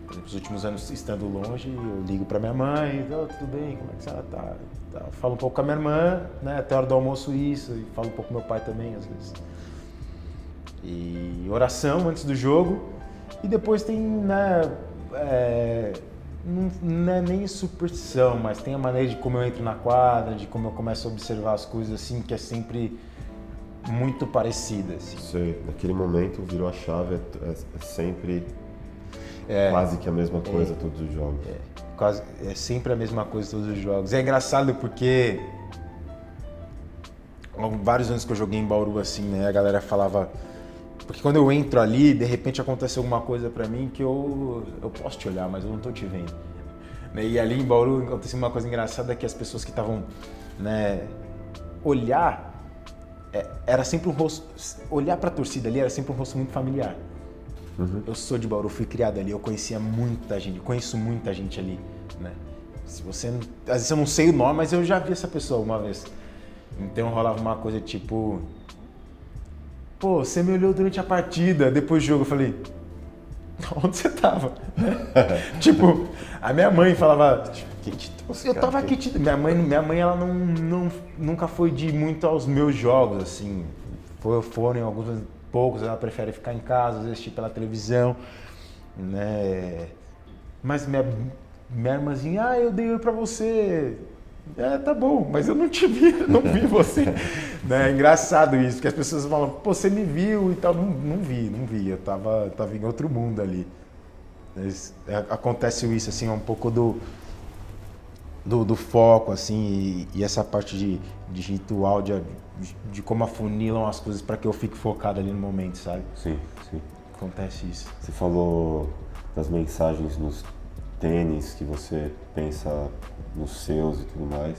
Por exemplo, os últimos anos estando longe, eu ligo para minha mãe, oh, tudo bem, como é que ela tá? tá? Falo um pouco com a minha irmã, né? Até a hora do almoço isso, e falo um pouco com meu pai também, às vezes. E oração antes do jogo, e depois tem, né? É, não, não, é nem superstição, mas tem a maneira de como eu entro na quadra, de como eu começo a observar as coisas assim, que é sempre muito parecida. Assim. Sei, naquele momento virou a chave, é, é, é sempre é, quase que a mesma coisa é, todos os jogos. É, quase, é sempre a mesma coisa todos os jogos. É engraçado porque há vários anos que eu joguei em Bauru assim, né, a galera falava porque quando eu entro ali, de repente acontece alguma coisa para mim que eu, eu posso te olhar, mas eu não tô te vendo. Né, e ali em Bauru aconteceu uma coisa engraçada que as pessoas que estavam, né, olhar é, era sempre um rosto, olhar para a torcida ali era sempre um rosto muito familiar. Uhum. Eu sou de Bauru, fui criado ali, eu conhecia muita gente, conheço muita gente ali, né? Se você, às vezes eu não sei o nome, mas eu já vi essa pessoa uma vez. Então rolava uma coisa tipo, Pô, você me olhou durante a partida, depois do jogo, eu falei, onde você tava? tipo, a minha mãe falava, eu tava aqui, te... minha mãe, minha mãe ela não, não, nunca foi de muito aos meus jogos, assim, foi, foram alguns poucos, ela prefere ficar em casa, assistir pela televisão, né? Mas minha, minha irmãzinha, ah, eu dei oi pra você, é, tá bom, mas eu não te vi, não vi você. né? É engraçado isso, porque as pessoas falam, pô, você me viu e tal. Não, não vi, não vi, eu tava, tava em outro mundo ali. É, acontece isso, assim, um pouco do. do, do foco, assim, e, e, essa parte de, de ritual, de, de como afunilam as coisas para que eu fique focado ali no momento, sabe? Sim, sim. Acontece isso. Você falou das mensagens nos tênis que você pensa nos seus e tudo mais.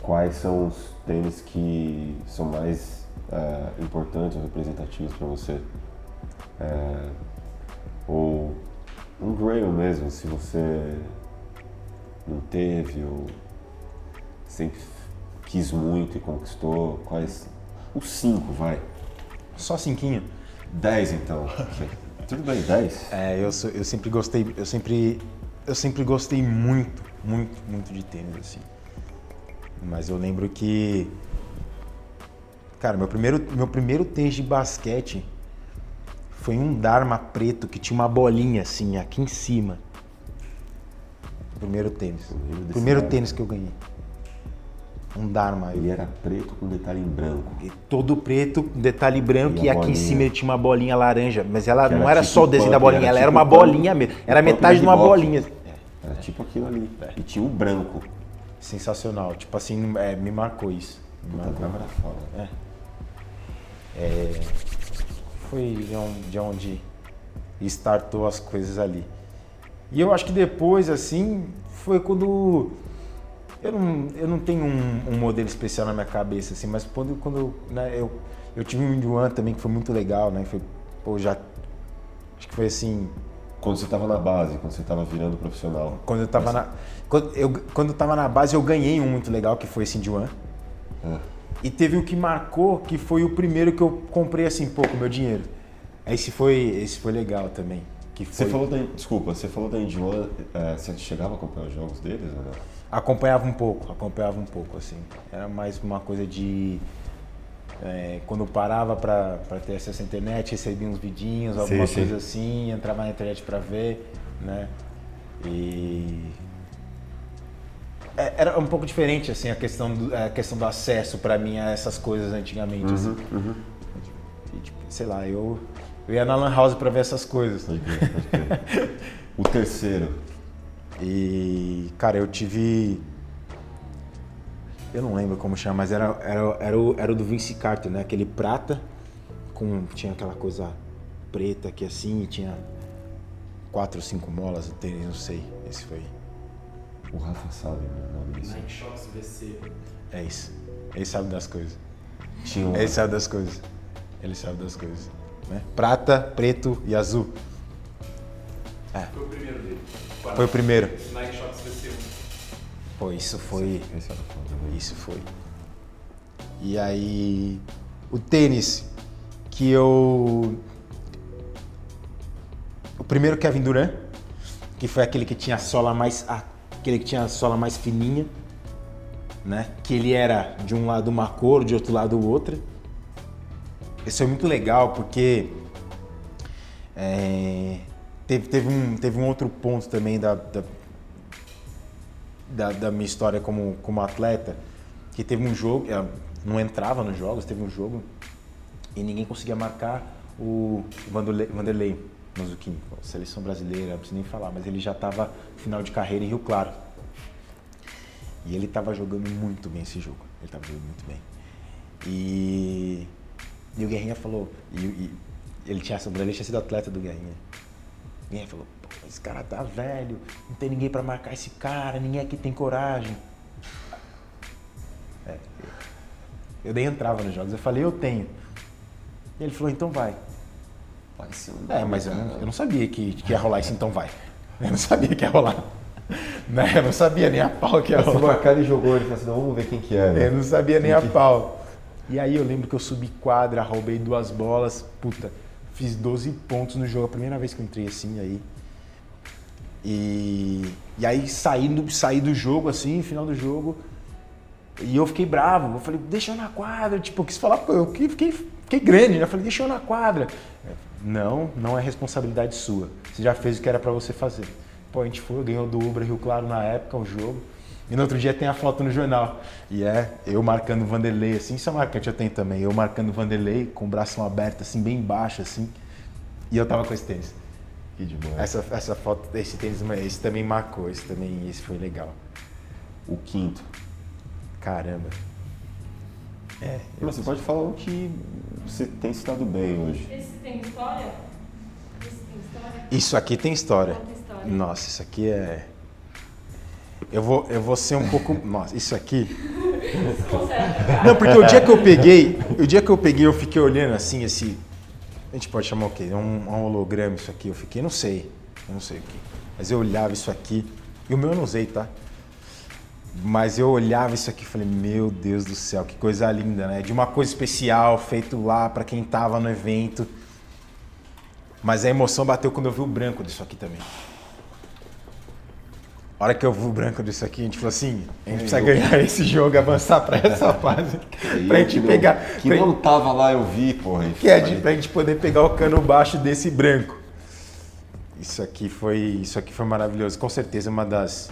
Quais são os tênis que são mais é, importantes ou representativos para você? É, ou um grail mesmo, se você não teve ou sempre quis muito e conquistou? Quais? Os cinco, vai. Só cinquinho? Dez então. Tudo bem, dez? É, eu, eu sempre gostei, eu sempre, eu sempre gostei muito, muito, muito de tênis, assim. Mas eu lembro que, cara, meu primeiro, meu primeiro tênis de basquete foi um Dharma preto que tinha uma bolinha assim, aqui em cima. Primeiro tênis. Primeiro tênis que eu ganhei. Um Dharma. Ele era preto com detalhe em branco. E todo preto, detalhe branco, e, e aqui em cima tinha uma bolinha laranja. Mas ela que não era, era tipo só o desenho da bolinha, era ela tipo era uma bolinha mesmo. Era metade de uma bolinha. É. Era tipo aquilo ali. É. E tinha o branco. Sensacional. Tipo assim, é, me marcou isso. Me marcou. Era foda. É. é. Foi de onde startou as coisas ali. E eu acho que depois, assim, foi quando. Eu não, eu não tenho um, um modelo especial na minha cabeça, assim, mas quando, quando né, eu, eu tive um Yuan também que foi muito legal, né? Foi, pô, já. Acho que foi assim. Quando você estava na base, quando você estava virando profissional. Quando eu estava na. Quando eu, quando eu tava na base, eu ganhei um muito legal, que foi esse Yuan. É. E teve o que marcou, que foi o primeiro que eu comprei assim, pouco, meu dinheiro. Esse foi, esse foi legal também. Que foi... Você falou da, desculpa, você falou da Indiana, é, você chegava a acompanhar os jogos deles ou não? Acompanhava um pouco, acompanhava um pouco, assim. Era mais uma coisa de... É, quando parava para ter acesso à internet, recebia uns vidinhos, alguma sim, coisa sim. assim, entrava na internet para ver, né? E... É, era um pouco diferente, assim, a questão do, a questão do acesso para mim a essas coisas antigamente, uhum, assim. Uhum. E, tipo, sei lá, eu eu ia na Lan House para ver essas coisas. Pode crer, pode crer. o terceiro. E, cara, eu tive. Eu não lembro como chama, mas era, era, era, o, era o do Vince Carter, né? Aquele prata, com, tinha aquela coisa preta aqui assim, e tinha quatro ou cinco molas o tênis, não sei. Esse foi. O Rafa sabe o nome desse. Nike Shox VC. É isso. Ele sabe das coisas. Tinha um... Ele sabe das coisas. Ele sabe das coisas. Né? Prata, preto e azul. É. Foi o primeiro dele. Foi o primeiro. Nike Shox VC1. Pô, isso foi. Isso foi. E aí. O tênis que eu. O primeiro Kevin Durant, que foi aquele que tinha a sola mais. Aquele que tinha a sola mais fininha. Né? Que ele era de um lado uma cor, de outro lado outra. Isso é muito legal porque é, teve, teve, um, teve um outro ponto também da, da, da, da, minha história como, como atleta, que teve um jogo, não entrava nos jogos, teve um jogo e ninguém conseguia marcar o Vanderlei, Vanderlei Mazuquim, seleção brasileira, não preciso nem falar, mas ele já estava final de carreira em Rio Claro. E ele estava jogando muito bem esse jogo. Ele estava jogando muito bem. E e o Guerrinha falou, e, e ele tinha, o Brasileiro tinha sido atleta do Guerrinha. O Guerrinha falou, pô, esse cara tá velho, não tem ninguém para marcar esse cara, ninguém aqui tem coragem. É, eu nem entrava nos jogos, eu falei, eu tenho. E ele falou, então vai. Pode ser um É, mas eu não, eu não sabia que, que ia rolar isso, então vai. Eu não sabia que ia rolar. Né? Eu não sabia nem a pau que ia rolar. Se marcar ele jogou, ele falou assim, vamos ver quem que é. Né? Eu não sabia nem a pau. E aí eu lembro que eu subi quadra, roubei duas bolas, puta, fiz 12 pontos no jogo, a primeira vez que eu entrei assim aí. E, e aí saindo, saí do jogo assim, final do jogo, e eu fiquei bravo. Eu falei, deixa eu na quadra. Tipo, eu quis falar, eu fiquei, fiquei grande, né? Eu falei, deixa eu na quadra. Não, não é responsabilidade sua. Você já fez o que era para você fazer. Pô, a gente foi, ganhou do Ubra Rio Claro na época, o jogo. E no outro dia tem a foto no jornal. E é eu marcando o Vanderlei, assim, isso é marcante, eu tenho também. Eu marcando o Vanderlei com o braço aberto, assim, bem baixo, assim. E eu tava com esse tênis. Que demais. Essa, essa foto, esse tênis, esse também marcou, esse também, esse foi legal. o quinto. Caramba. É. Mas você pode falar o que você tem se dado bem hoje. Esse tem história? Esse tem história? Isso aqui tem história. Nossa, isso aqui é. Eu vou, eu vou ser um pouco. Nossa, isso aqui. Não, porque o dia que eu peguei, o dia que eu peguei, eu fiquei olhando assim, esse. A gente pode chamar o quê? É um, um holograma isso aqui. Eu fiquei, não sei. Eu não sei o quê. Mas eu olhava isso aqui. E o meu eu não usei, tá? Mas eu olhava isso aqui e falei, meu Deus do céu, que coisa linda, né? De uma coisa especial, feito lá pra quem tava no evento. Mas a emoção bateu quando eu vi o branco disso aqui também. A hora que eu vi o branco disso aqui, a gente falou assim, a gente precisa ganhar esse jogo, avançar pra essa fase. pra gente que pegar. Não, que pra, não tava lá, eu vi, porra. que é de, pra gente poder pegar o cano baixo desse branco. Isso aqui foi, isso aqui foi maravilhoso, com certeza uma das.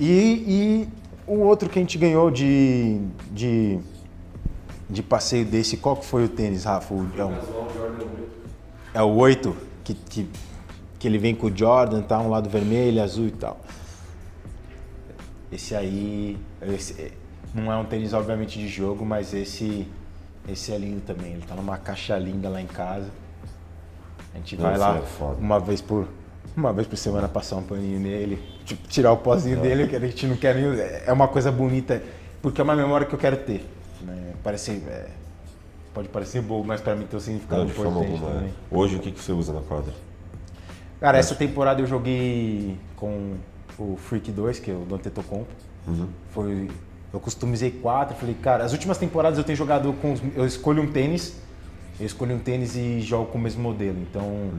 E, e o outro que a gente ganhou de, de, de passeio desse, qual que foi o tênis, Rafa? O- é, um, 8. é o 8, que, que, que ele vem com o Jordan, tá? Um lado vermelho, azul e tal. Esse aí, esse, é, não é um tênis obviamente de jogo, mas esse, esse é lindo também. Ele tá numa caixa linda lá em casa. A gente vai Esse lá é uma vez por uma vez por semana passar um paninho nele, tipo, tirar o pozinho dele, que a gente não quer nem. É uma coisa bonita, porque é uma memória que eu quero ter. Né? Parece, é, pode parecer bobo, mas pra mim tem um significado Não, importante alguma. é. Hoje, o que, que você usa na quadra? Cara, essa temporada eu joguei com o Freak 2, que é o Dante Tocompo. Uhum. Foi, eu customizei quatro. Falei, cara, as últimas temporadas eu tenho jogado com. eu escolho um tênis, eu escolho um tênis e jogo com o mesmo modelo. Então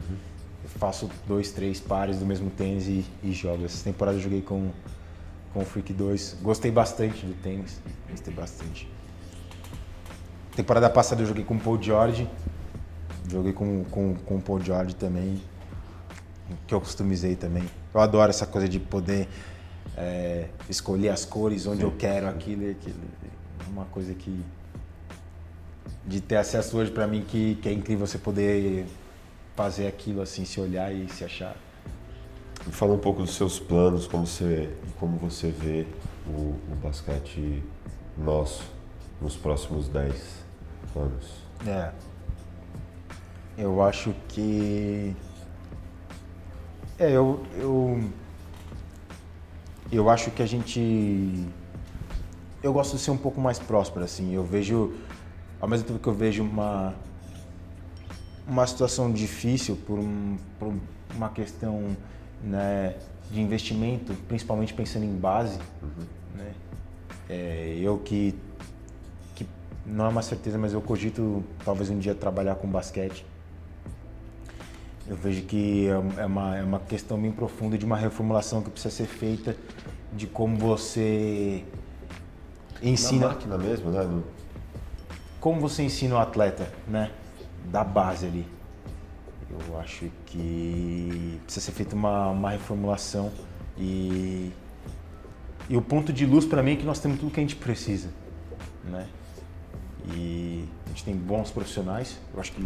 eu faço dois, três pares do mesmo tênis e, e jogo. Essa temporada eu joguei com, com o Freak 2. Gostei bastante do tênis. Gostei bastante. Temporada passada eu joguei com o Paul George. Joguei com, com, com o Paul George também que eu customizei também. Eu adoro essa coisa de poder é, escolher as cores, onde eu quero aquilo e aquilo. É uma coisa que. de ter acesso hoje pra mim que, que é incrível você poder fazer aquilo assim, se olhar e se achar. Me fala um pouco dos seus planos, como você, como você vê o, o basquete nosso nos próximos 10 anos. É. Eu acho que. É, eu. Eu, eu acho que a gente. Eu gosto de ser um pouco mais próspero, assim. Eu vejo. Ao mesmo tempo que eu vejo uma. Uma situação difícil por, um, por uma questão né, de investimento, principalmente pensando em base. Né? É, eu que que não é uma certeza, mas eu cogito talvez um dia trabalhar com basquete. Eu vejo que é é uma, é uma questão bem profunda de uma reformulação que precisa ser feita de como você Na ensina, máquina mesmo, né? No- como você ensina o atleta, né, da base ali. Eu acho que precisa ser feita uma, uma reformulação e e o ponto de luz para mim é que nós temos tudo que a gente precisa, né? E a gente tem bons profissionais. Eu acho que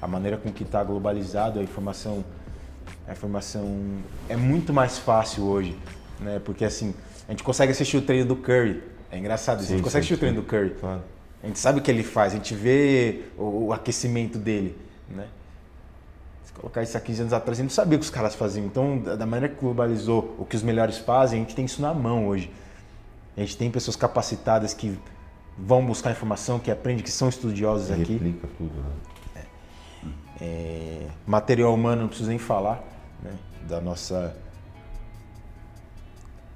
a maneira com que está globalizado a informação, a informação é muito mais fácil hoje, né? Porque assim a gente consegue assistir o treino do Curry. É engraçado isso. a gente consegue sim, assistir o treino do Curry. Claro. A gente sabe o que ele faz, a gente vê o, o aquecimento dele, né? Se colocar isso há 15 anos atrás, a gente não sabia o que os caras faziam. Então, da maneira que globalizou o que os melhores fazem, a gente tem isso na mão hoje. A gente tem pessoas capacitadas que vão buscar informação, que aprendem, que são estudiosos aqui. Replica tudo, né? É, material humano, não preciso nem falar, né? Da nossa.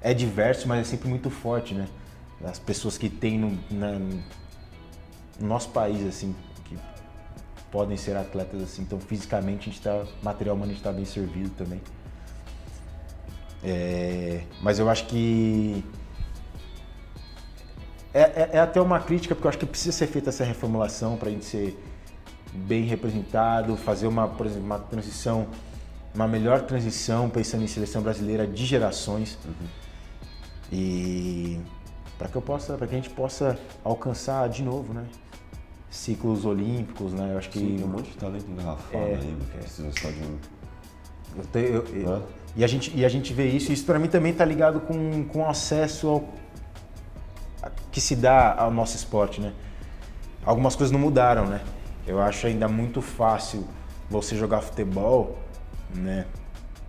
É diverso, mas é sempre muito forte, né? As pessoas que tem no, na- no nosso país, assim, que podem ser atletas, assim. Então, fisicamente, a gente tá. Material humano, a gente tá bem servido também. É, mas eu acho que. É, é- é até uma crítica, porque eu acho que precisa ser feita essa reformulação para a gente ser bem representado, fazer uma, por exemplo, uma transição, uma melhor transição, pensando em seleção brasileira de gerações. E para que eu possa, para que a gente possa alcançar de novo, né? Ciclos olímpicos, né? Eu acho que Sim, tem um monte de talento engarrafado É, aí, é. precisa só de um. eu, te- eu- eu- Hã? E a gente, e a gente vê isso, e isso para mim também está ligado com, com acesso ao, a- que se dá ao nosso esporte, né? Algumas coisas não mudaram, né? Eu acho ainda muito fácil você jogar futebol, né?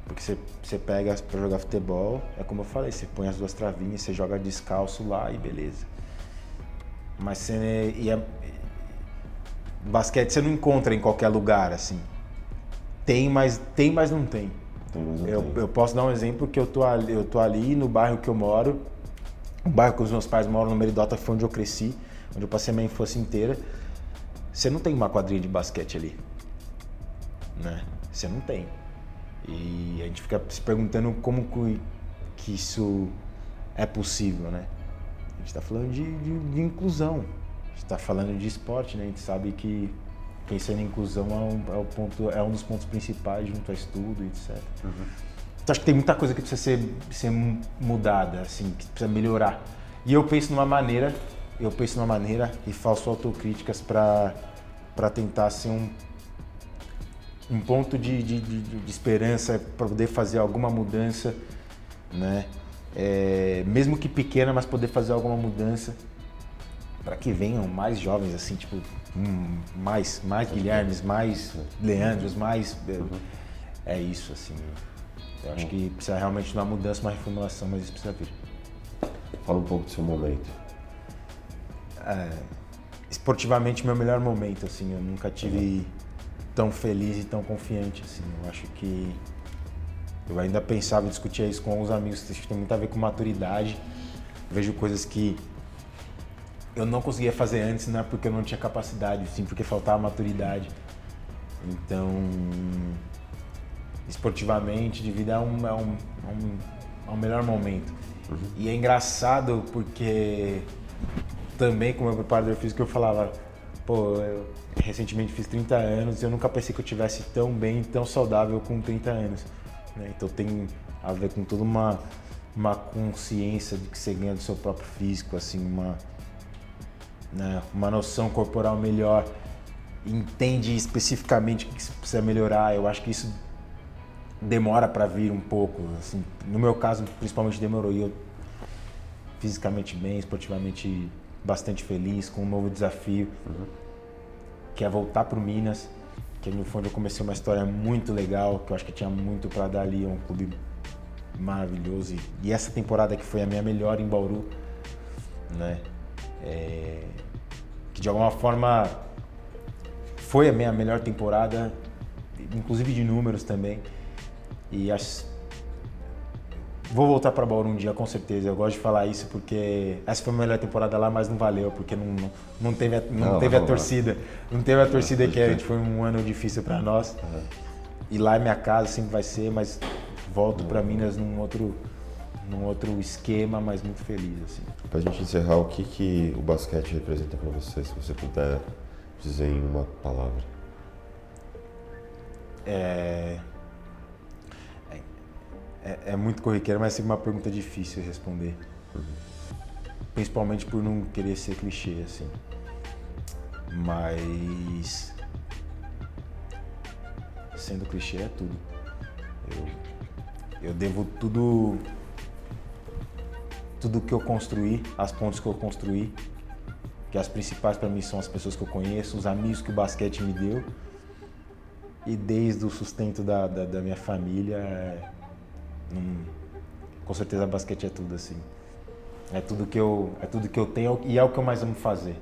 Porque você, você pega pra jogar futebol, é como eu falei, você põe as duas travinhas, você joga descalço lá e beleza. Mas você. E é- basquete você não encontra em qualquer lugar, assim. Tem, mas tem, mas não tem. Eu, eu posso dar um exemplo que eu tô ali, eu tô ali no bairro que eu moro, o bairro que os meus pais moram no Meridota, que foi onde eu cresci, onde eu passei a minha infância inteira. Você não tem uma quadrilha de basquete ali, né? Você não tem. E a gente fica se perguntando como que- isso é possível, né? A gente está falando de, de- de inclusão, a gente está falando de esporte, né? A gente sabe que pensando em inclusão é um, é o ponto, é um dos pontos principais junto ao estudo, etc. Então acho que tem muita coisa que precisa ser, ser mu- mudada, assim, que precisa melhorar. E eu penso numa maneira, eu penso numa maneira e faço autocríticas para para tentar ser um um ponto de, de, de, de esperança para poder fazer alguma mudança, né? É, mesmo que pequena, mas poder fazer alguma mudança para que venham mais jovens assim, tipo, hum, mais, mais Guilhermes, mais Leandros, mais é, é isso assim. Eu acho que precisa realmente de uma mudança, uma reformulação, mas isso precisa vir. Fala um pouco do seu momento. Esportivamente meu melhor momento, assim, eu nunca tive tão feliz e tão confiante, assim, eu acho que eu ainda pensava e discutia isso com alguns amigos, que tem muito a ver com maturidade, vejo coisas que eu não conseguia fazer antes, não é porque eu não tinha capacidade, sim porque faltava maturidade, então esportivamente, de vida é um, é um, é um, é um melhor momento. E é engraçado porque também como meu preparador físico eu falava, pô, eu recentemente fiz 30 anos e eu nunca pensei que eu tivesse tão bem, tão saudável com 30 anos. né? Então tem a ver com toda uma, uma consciência de que você ganha do seu próprio físico, assim, uma, né, uma noção corporal melhor, entende especificamente o que você precisa melhorar. Eu acho que isso demora para vir um pouco. Assim, no meu caso, principalmente demorou. E eu fisicamente bem, esportivamente bastante feliz com um novo desafio, que é voltar para o Minas, que no fundo eu comecei uma história muito legal, que eu acho que tinha muito para dar ali, é um clube maravilhoso. E essa temporada que foi a minha melhor em Bauru, né? É, que de alguma forma foi a minha melhor temporada, inclusive de números também. E acho, vou voltar para Bauru um dia com certeza. Eu gosto de falar isso porque essa foi a melhor temporada lá, mas não valeu porque não, não, não teve a, não Não, teve a não, torcida, não teve a torcida que era. crer. Foi um ano difícil para nós. E lá é minha casa, sempre vai ser, mas volto para Minas num outro num outro esquema, mas muito feliz assim. Pra gente encerrar, o que, que o basquete representa pra você, se você puder dizer em uma palavra? É, é, é muito corriqueiro, mas é uma pergunta difícil de responder. Principalmente por não querer ser clichê, assim. Mas. Sendo clichê é tudo. Eu, eu devo tudo. Tudo que eu construí, as pontes que eu construí, que as principais para mim são as pessoas que eu conheço, os amigos que o basquete me deu e desde o sustento da, da, da minha família, num, com certeza basquete é tudo assim. É tudo que eu, é tudo que eu tenho e é o que eu mais amo fazer.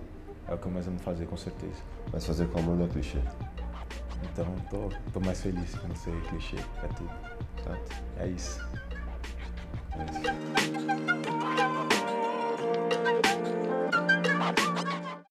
É o que eu mais amo fazer, com certeza. Mas fazer com amor não é clichê. Então, tô, tô mais feliz quando ser clichê. É tudo. Certo? É isso. É isso.